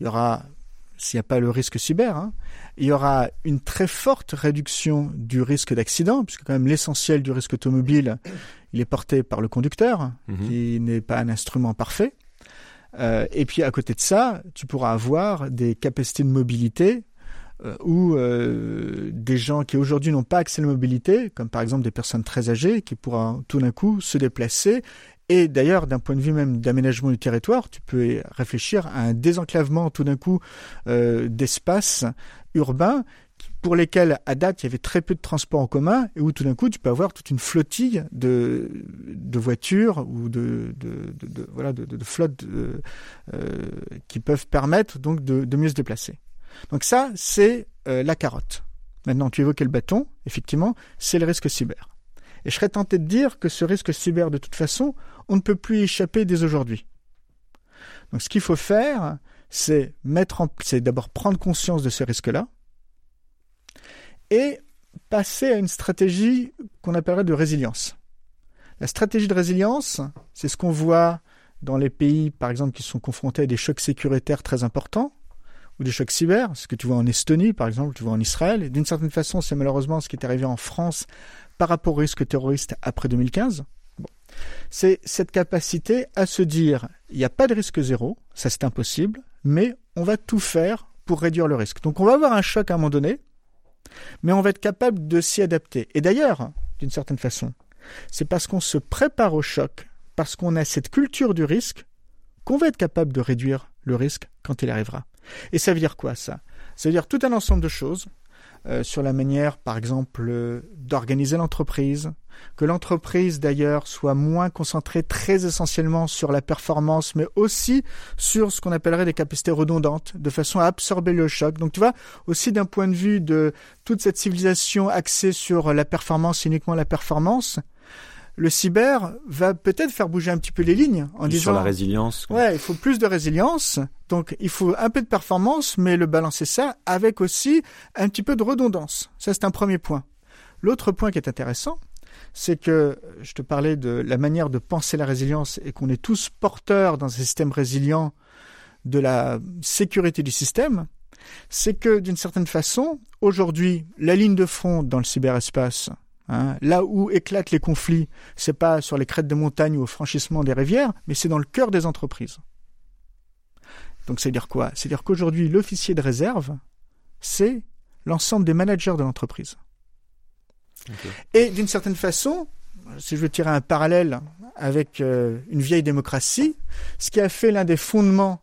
Il y aura, s'il n'y a pas le risque cyber, hein, il y aura une très forte réduction du risque d'accident, puisque quand même l'essentiel du risque automobile, il est porté par le conducteur, mhm. qui n'est pas un instrument parfait. Euh, et puis à côté de ça, tu pourras avoir des capacités de mobilité euh, où euh, des gens qui aujourd'hui n'ont pas accès à la mobilité, comme par exemple des personnes très âgées, qui pourront tout d'un coup se déplacer. Et d'ailleurs, d'un point de vue même d'aménagement du territoire, tu peux réfléchir à un désenclavement tout d'un coup d'espaces urbains pour lesquels, à date, il y avait très peu de transports en commun, et où tout d'un coup, tu peux avoir toute une flottille de, voitures ou de, flottes euh, qui peuvent permettre donc de, mieux se déplacer. Donc ça, c'est euh, la carotte. Maintenant, tu évoquais le bâton, effectivement, c'est le risque cyber. Et je serais tenté de dire que ce risque cyber, de toute façon, on ne peut plus y échapper dès aujourd'hui. Donc ce qu'il faut faire, c'est mettre c'est d'abord prendre conscience de ce risque-là, et passer à une stratégie qu'on appellerait de résilience. La stratégie de résilience, c'est ce qu'on voit dans les pays, par exemple, qui sont confrontés à des chocs sécuritaires très importants, ou des chocs cyber, ce que tu vois en Estonie, par exemple, tu vois en Israël. D'une certaine façon, c'est malheureusement ce qui est arrivé en France par rapport au risque terroriste après 2015. C'est cette capacité à se dire, il n'y a pas de risque zéro, ça c'est impossible, mais on va tout faire pour réduire le risque. Donc on va avoir un choc à un moment donné, mais on va être capable de s'y adapter. Et d'ailleurs, d'une certaine façon, c'est parce qu'on se prépare au choc, parce qu'on a cette culture du risque, qu'on va être capable de réduire le risque quand il arrivera. Et ça veut dire quoi ça? Ça veut dire tout un ensemble de choses euh, sur la manière, par exemple, d'organiser l'entreprise, que l'entreprise d'ailleurs soit moins concentrée très essentiellement sur la performance, mais aussi sur ce qu'on appellerait des capacités redondantes, de façon à absorber le choc. Donc tu vois, aussi d'un point de vue de toute cette civilisation axée sur la performance, uniquement la performance, le cyber va peut-être faire bouger un petit peu les lignes en disant sur la résilience. Ouais, il faut plus de résilience. Donc il faut un peu de performance, mais le balancer ça avec aussi un petit peu de redondance. Ça c'est un premier point. L'autre point qui est intéressant, c'est que je te parlais de la manière de penser la résilience et qu'on est tous porteurs dans un système résilient de la sécurité du système. C'est que d'une certaine façon, aujourd'hui, la ligne de front dans le cyberespace, Hein. Là où éclatent les conflits, c'est pas sur les crêtes de montagne ou au franchissement des rivières, mais c'est dans le cœur des entreprises. Donc c'est dire quoi? C'est dire qu'aujourd'hui, l'officier de réserve, c'est l'ensemble des managers de l'entreprise. Et d'une certaine façon, si je veux tirer un parallèle avec euh, une vieille démocratie, ce qui a fait l'un des fondements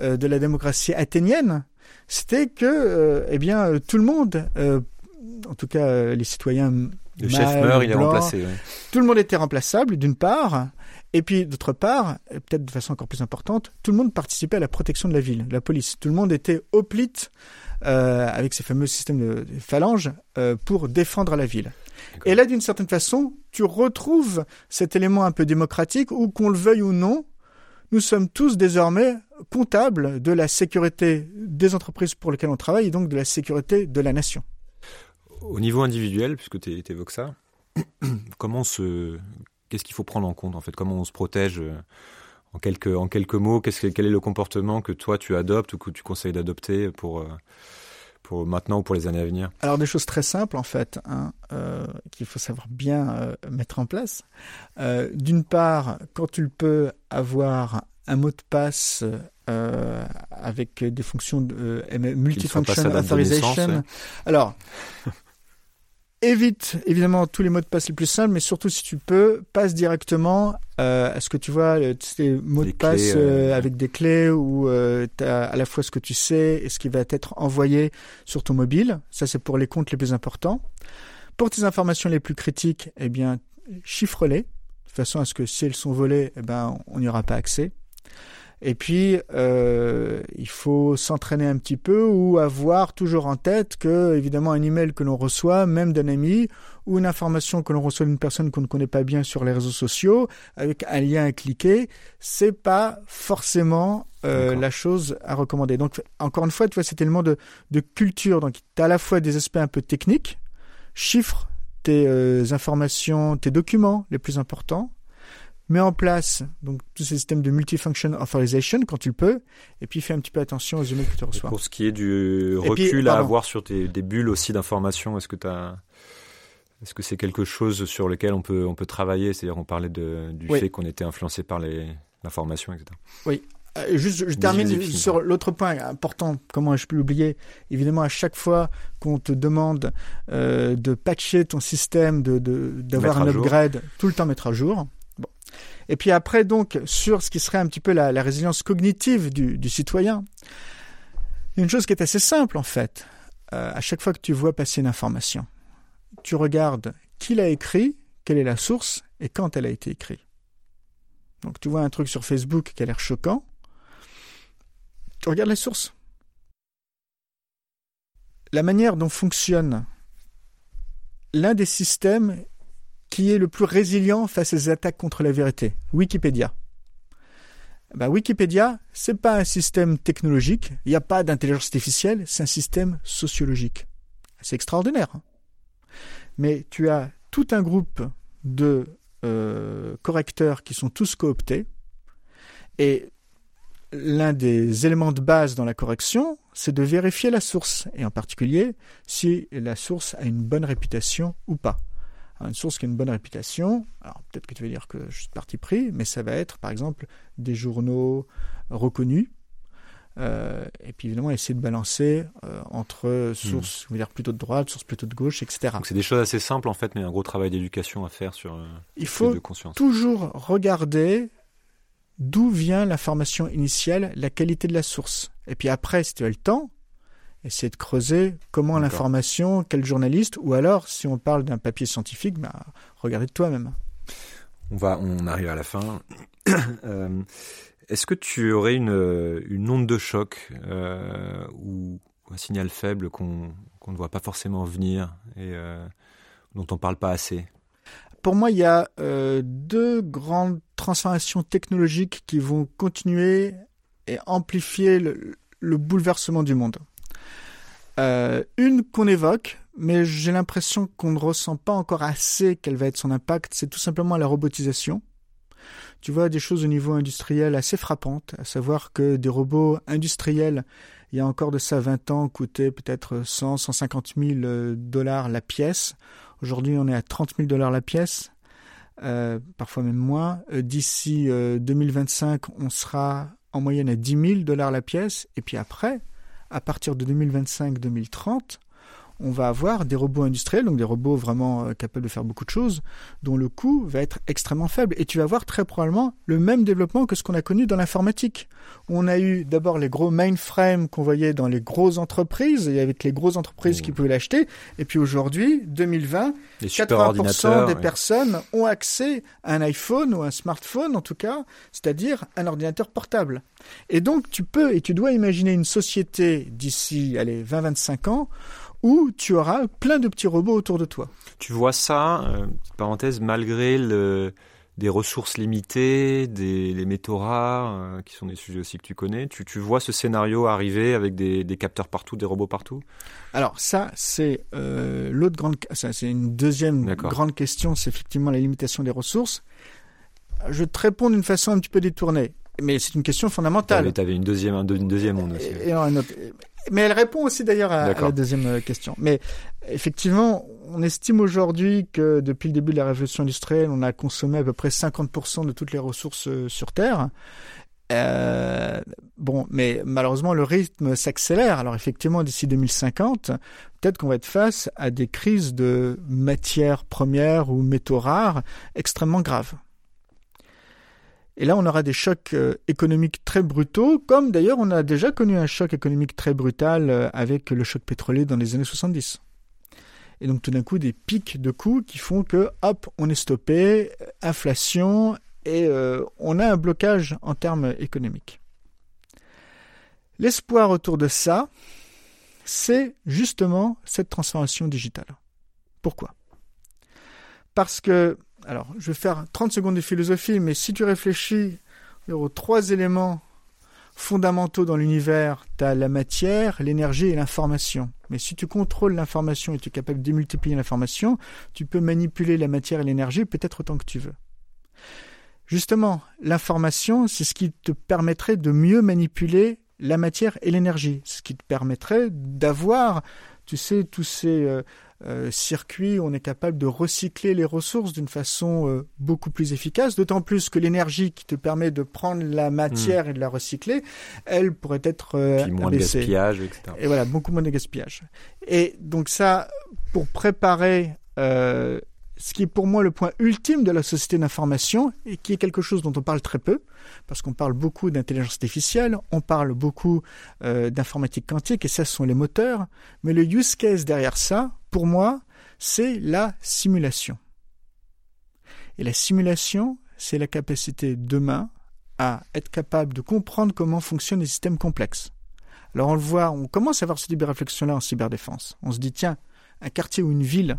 euh, de la démocratie athénienne, c'était que, euh, eh bien, tout le monde, en tout cas les citoyens le chef meurt, il est remplacé. Tout le monde était remplaçable, d'une part. Et puis, d'autre part, peut-être de façon encore plus importante, tout le monde participait à la protection de la ville, la police. Tout le monde était hoplite euh, avec ces fameux systèmes de, phalanges euh, pour défendre la ville. Et là, d'une certaine façon, tu retrouves cet élément un peu démocratique où, qu'on le veuille ou non, nous sommes tous désormais comptables de la sécurité des entreprises pour lesquelles on travaille et donc de la sécurité de la nation. Au niveau individuel, puisque tu évoques ça, comment se, qu'est-ce qu'il faut prendre en compte en fait? Comment on se protège euh, en quelques, en quelques mots? Qu'est-ce Quel est le comportement que toi tu adoptes ou que tu conseilles d'adopter pour, euh, pour maintenant ou pour les années à venir? Alors des choses très simples en fait, hein, euh, qu'il faut savoir bien mettre en place. D'une part, quand tu peux avoir un mot de passe avec des fonctions de multifunction authorization. Alors, évite évidemment tous les mots de passe les plus simples, mais surtout si tu peux, passe directement euh, à ce que tu vois, les mots de passe euh, avec des clés où euh, tu as à la fois ce que tu sais et ce qui va être envoyé sur ton mobile. Ça, c'est pour les comptes les plus importants. Pour tes informations les plus critiques, eh bien, chiffre-les, de façon à ce que si elles sont volées, eh ben, on n'y aura pas accès. Et puis, euh, il faut s'entraîner un petit peu ou avoir toujours en tête que, évidemment, un email que l'on reçoit, même d'un ami, ou une information que l'on reçoit d'une personne qu'on ne connaît pas bien sur les réseaux sociaux, avec un lien à cliquer, c'est pas forcément euh, la chose à recommander. Donc, encore une fois, tu vois, cet élément de, de culture. Donc, tu as à la fois des aspects un peu techniques, chiffres tes euh, informations, tes documents les plus importants, mets en place donc tous ces systèmes de multifunction authorization quand tu peux, et puis fais un petit peu attention aux emails que tu reçois. pour ce qui est du recul à avoir sur tes, des bulles aussi d'informations, est-ce que tu as est-ce que c'est quelque chose sur lequel on peut on peut travailler? C'est-à-dire on parlait de, du fait qu'on était influencé par les l'information, etc. Oui. Euh, juste, je termine sur l'autre point important. Comment je peux l'oublier Évidemment, à chaque fois qu'on te demande euh, de patcher ton système, de d'avoir un upgrade, tout le temps mettre à jour. Et puis après, donc, sur ce qui serait un petit peu la, résilience cognitive du, citoyen, y a une chose qui est assez simple en fait. Euh, à chaque fois que tu vois passer une information, tu regardes qui l'a écrit, quelle est la source et quand elle a été écrite. Donc tu vois un truc sur Facebook qui a l'air choquant, tu regardes les sources. La manière dont fonctionne l'un des systèmes qui est le plus résilient face aux attaques contre la vérité Wikipédia. Bah, Wikipédia, c'est pas un système technologique, il n'y a pas d'intelligence artificielle, c'est un système sociologique. C'est extraordinaire. Hein. Mais tu as tout un groupe de euh, correcteurs qui sont tous cooptés, et l'un des éléments de base dans la correction, c'est de vérifier la source, et en particulier si la source a une bonne réputation ou pas une source qui a une bonne réputation, alors peut-être que tu vas dire que je suis parti pris, mais ça va être par exemple des journaux reconnus. Euh, et puis évidemment essayer de balancer euh, entre sources hmm. dire plutôt de droite, sources plutôt de gauche, etc. Donc c'est des choses assez simples en fait, mais un gros travail d'éducation à faire sur. Euh, Il faut toujours regarder d'où vient l'information initiale, la qualité de la source. Et puis après, si tu as le temps, essayer de creuser comment l'information, quel journaliste, ou alors si on parle d'un papier scientifique, bah, regardez de toi-même. On va, on arrive à la fin. Euh, est-ce que tu aurais une, une onde de choc euh, ou un signal faible qu'on ne voit pas forcément venir et euh, dont on ne parle pas assez? Pour moi, il y a deux grandes transformations technologiques qui vont continuer et amplifier le bouleversement du monde. Euh, une qu'on évoque, mais j'ai l'impression qu'on ne ressent pas encore assez quel va être son impact, c'est tout simplement la robotisation. Tu vois des choses au niveau industriel assez frappantes, à savoir que des robots industriels, il y a encore de ça 20 ans, coûtaient peut-être 100, 150 000 dollars la pièce. Aujourd'hui, on est à 30 000 dollars la pièce, euh, parfois même moins. Euh, d'ici 2025, on sera en moyenne à 10 000 dollars la pièce. Et puis après, à partir de 2025-2030, on va avoir des robots industriels, donc des robots vraiment euh, capables de faire beaucoup de choses, dont le coût va être extrêmement faible. Et tu vas avoir très probablement le même développement que ce qu'on a connu dans l'informatique. On a eu d'abord les gros mainframes qu'on voyait dans les grosses entreprises, et avec les grosses entreprises qui mmh. pouvaient l'acheter. Et puis aujourd'hui, 2020, 80% des personnes ont accès à un iPhone ou un smartphone, en tout cas, c'est-à-dire un ordinateur portable. Et donc tu peux et tu dois imaginer une société d'ici, allez, 20-25 ans, où tu auras plein de petits robots autour de toi. Tu vois ça, euh, parenthèse, malgré le, des ressources limitées, des les métaux rares, euh, qui sont des sujets aussi que tu connais. Tu, tu vois ce scénario arriver avec des, des, capteurs partout, des robots partout? Alors ça, c'est euh, l'autre grande, ça c'est une deuxième grande question, c'est effectivement la limitation des ressources. Je vais te réponds d'une façon un petit peu détournée, mais c'est une question fondamentale. Tu avais, une deuxième, une deuxième onde aussi. Et, mais elle répond aussi d'ailleurs à, la deuxième euh, question. Mais effectivement, on estime aujourd'hui que depuis le début de la révolution industrielle, on a consommé à peu près 50% de toutes les ressources euh, sur Terre. Euh, bon, mais malheureusement, le rythme s'accélère. Alors effectivement, d'ici 2050, peut-être qu'on va être face à des crises de matières premières ou métaux rares extrêmement graves. Et là, on aura des chocs euh, économiques très brutaux, comme d'ailleurs on a déjà connu un choc économique très brutal euh, avec le choc pétrolier dans les années 70. Et donc tout d'un coup, des pics de coûts qui font que, hop, on est stoppé, inflation, et euh, on a un blocage en termes économiques. L'espoir autour de ça, c'est justement cette transformation digitale. Pourquoi? Parce que, alors je vais faire 30 secondes de philosophie, mais si tu réfléchis aux trois éléments fondamentaux dans l'univers, tu as la matière, l'énergie et l'information. Mais si tu contrôles l'information et tu es capable de démultiplier l'information, tu peux manipuler la matière et l'énergie peut-être autant que tu veux. Justement, l'information, c'est ce qui te permettrait de mieux manipuler la matière et l'énergie, ce qui te permettrait d'avoir, tu sais, tous ces euh, euh, circuits où on est capable de recycler les ressources d'une façon euh, beaucoup plus efficace, d'autant plus que l'énergie qui te permet de prendre la matière et de la recycler, elle pourrait être Puis moins de gaspillage, etc. Et voilà, beaucoup moins de gaspillage. Et donc ça, pour préparer ce qui est pour moi le point ultime de la société d'information et qui est quelque chose dont on parle très peu, parce qu'on parle beaucoup d'intelligence artificielle, on parle beaucoup euh, d'informatique quantique et ça ce sont les moteurs, mais le use case derrière ça, pour moi, c'est la simulation. Et la simulation, c'est la capacité demain à être capable de comprendre comment fonctionnent les systèmes complexes. Alors on le voit, on commence à avoir ce type de réflexion-là en cyberdéfense. On se dit, tiens, un quartier ou une ville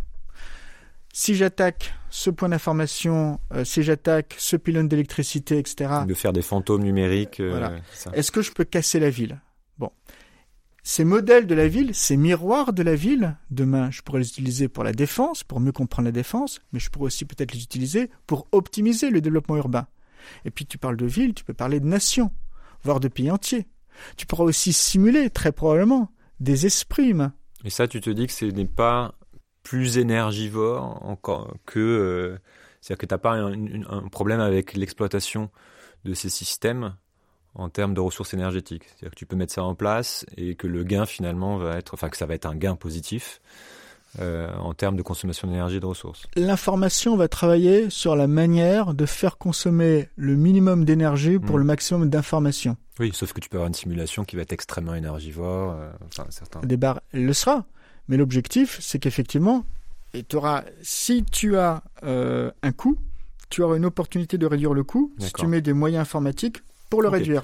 si j'attaque ce point d'information, euh, si j'attaque ce pylône d'électricité, etc. De faire des fantômes numériques. Euh, Est-ce que je peux casser la ville? Bon. Ces modèles de la ville, ces miroirs de la ville, demain, je pourrais les utiliser pour la défense, pour mieux comprendre la défense, mais je pourrais aussi peut-être les utiliser pour optimiser le développement urbain. Et puis tu parles de ville, tu peux parler de nation, voire de pays entiers. Tu pourras aussi simuler, très probablement, des esprits humains. Et ça, tu te dis que ce n'est pas plus énergivore encore que euh, c'est-à-dire que tu n'as pas un, problème avec l'exploitation de ces systèmes en termes de ressources énergétiques. C'est-à-dire que tu peux mettre ça en place et que le gain finalement va être, enfin que ça va être un gain positif euh, en termes de consommation d'énergie et de ressources. L'information va travailler sur la manière de faire consommer le minimum d'énergie pour hmm. le maximum d'informations. Oui, sauf que tu peux avoir une simulation qui va être extrêmement énergivore. Euh, enfin, certains... Elle le sera. Mais l'objectif, c'est qu'effectivement, et auras, si tu as euh, un coût, tu auras une opportunité de réduire le coût si tu mets des moyens informatiques pour le réduire.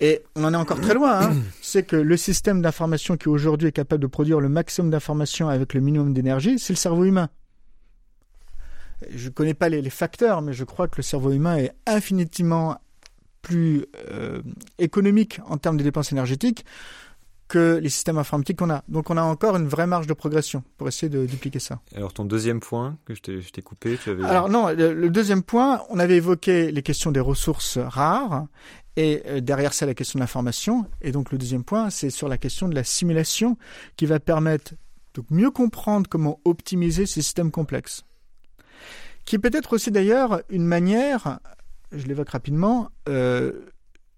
Et on en est encore très loin. Hein. c'est que le système d'information qui aujourd'hui est capable de produire le maximum d'informations avec le minimum d'énergie, c'est le cerveau humain. Je ne connais pas les, facteurs, mais je crois que le cerveau humain est infiniment plus euh, économique en termes de dépenses énergétiques que les systèmes informatiques qu'on a. Donc on a encore une vraie marge de progression pour essayer de dupliquer ça. Alors ton deuxième point que je t'ai coupé, tu avais... Alors non, le, deuxième point, on avait évoqué les questions des ressources rares et euh, derrière ça la question de l'information. Et donc le deuxième point, c'est sur la question de la simulation qui va permettre de mieux comprendre comment optimiser ces systèmes complexes. Qui est peut-être aussi d'ailleurs une manière, je l'évoque rapidement, euh,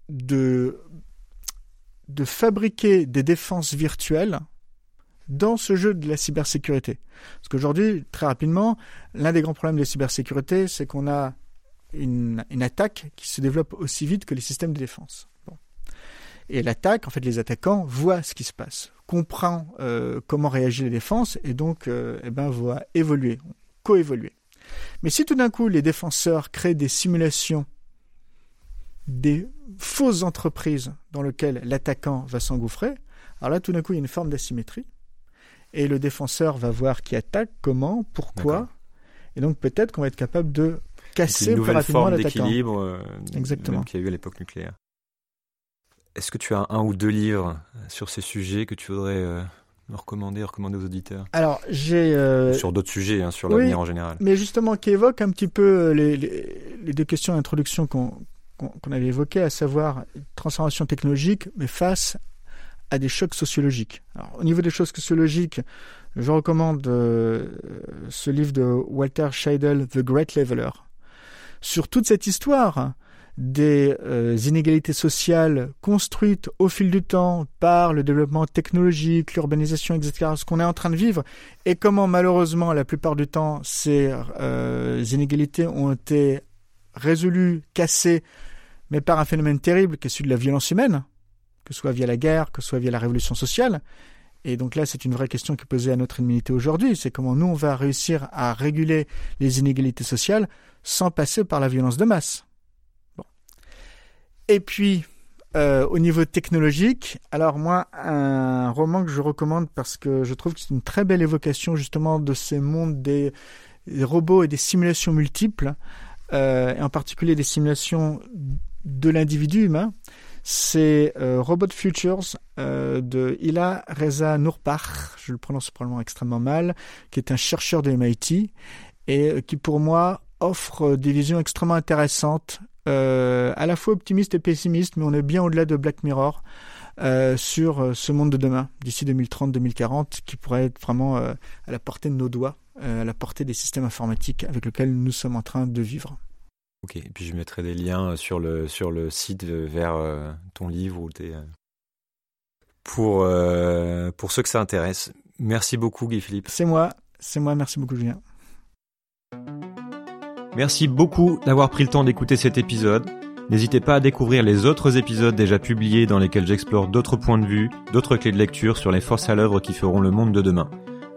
de de fabriquer des défenses virtuelles dans ce jeu de la cybersécurité. Parce qu'aujourd'hui, très rapidement, l'un des grands problèmes de la cybersécurité, c'est qu'on a une, attaque qui se développe aussi vite que les systèmes de défense. Et l'attaque, en fait, les attaquants voient ce qui se passe, comprennent euh, comment réagit la défense et donc euh, eh ben, voient évoluer, coévoluer. Mais si tout d'un coup les défenseurs créent des simulations des fausses entreprises dans lesquelles l'attaquant va s'engouffrer, alors là, tout d'un coup, il y a une forme d'asymétrie. Et le défenseur va voir qui attaque, comment, pourquoi. Et donc, peut-être qu'on va être capable de casser plus rapidement l'attaquant. d'équilibre euh, qu'il y a eu à l'époque nucléaire. Est-ce que tu as un ou deux livres sur ces sujets que tu voudrais euh, me recommander, recommander aux auditeurs? Alors, j'ai... Euh, sur d'autres sujets, hein, sur l'avenir en général. Mais justement, qui évoque un petit peu les, les deux questions d'introduction qu'on qu'on avait évoqué, à savoir transformation technologique, mais face à des chocs sociologiques. au niveau des chocs sociologiques, je recommande euh, ce livre de Walter Scheidel, The Great Leveler. Sur toute cette histoire des euh, inégalités sociales construites au fil du temps par le développement technologique, l'urbanisation, etc., ce qu'on est en train de vivre, et comment malheureusement la plupart du temps ces euh, inégalités ont été résolues, cassées, mais par un phénomène terrible qui est celui de la violence humaine, que ce soit via la guerre, que ce soit via la révolution sociale. Et donc là, c'est une vraie question qui est posée à notre humanité aujourd'hui, c'est comment nous, on va réussir à réguler les inégalités sociales sans passer par la violence de masse. Et puis, euh, au niveau technologique, alors moi, un roman que je recommande parce que je trouve que c'est une très belle évocation justement de ces mondes des, robots et des simulations multiples, euh, et en particulier des simulations de l'individu humain, c'est euh, Robot Futures de Ila Reza Nourpach, je le prononce probablement extrêmement mal, qui est un chercheur de MIT et qui pour moi offre des visions extrêmement intéressantes euh, à la fois optimiste et pessimiste, mais on est bien au-delà de Black Mirror euh, sur euh, ce monde de demain, d'ici 2030-2040, qui pourrait être vraiment à la portée de nos doigts, à la portée des systèmes informatiques avec lesquels nous sommes en train de vivre. Ok, et puis je mettrai des liens sur le, sur le site vers ton livre ou tes... Pour, pour ceux que ça intéresse. Merci beaucoup Guy Philippe. C'est moi, c'est moi, merci beaucoup Julien. Merci beaucoup d'avoir pris le temps d'écouter cet épisode. N'hésitez pas à découvrir les autres épisodes déjà publiés dans lesquels j'explore d'autres points de vue, d'autres clés de lecture sur les forces à l'œuvre qui feront le monde de demain.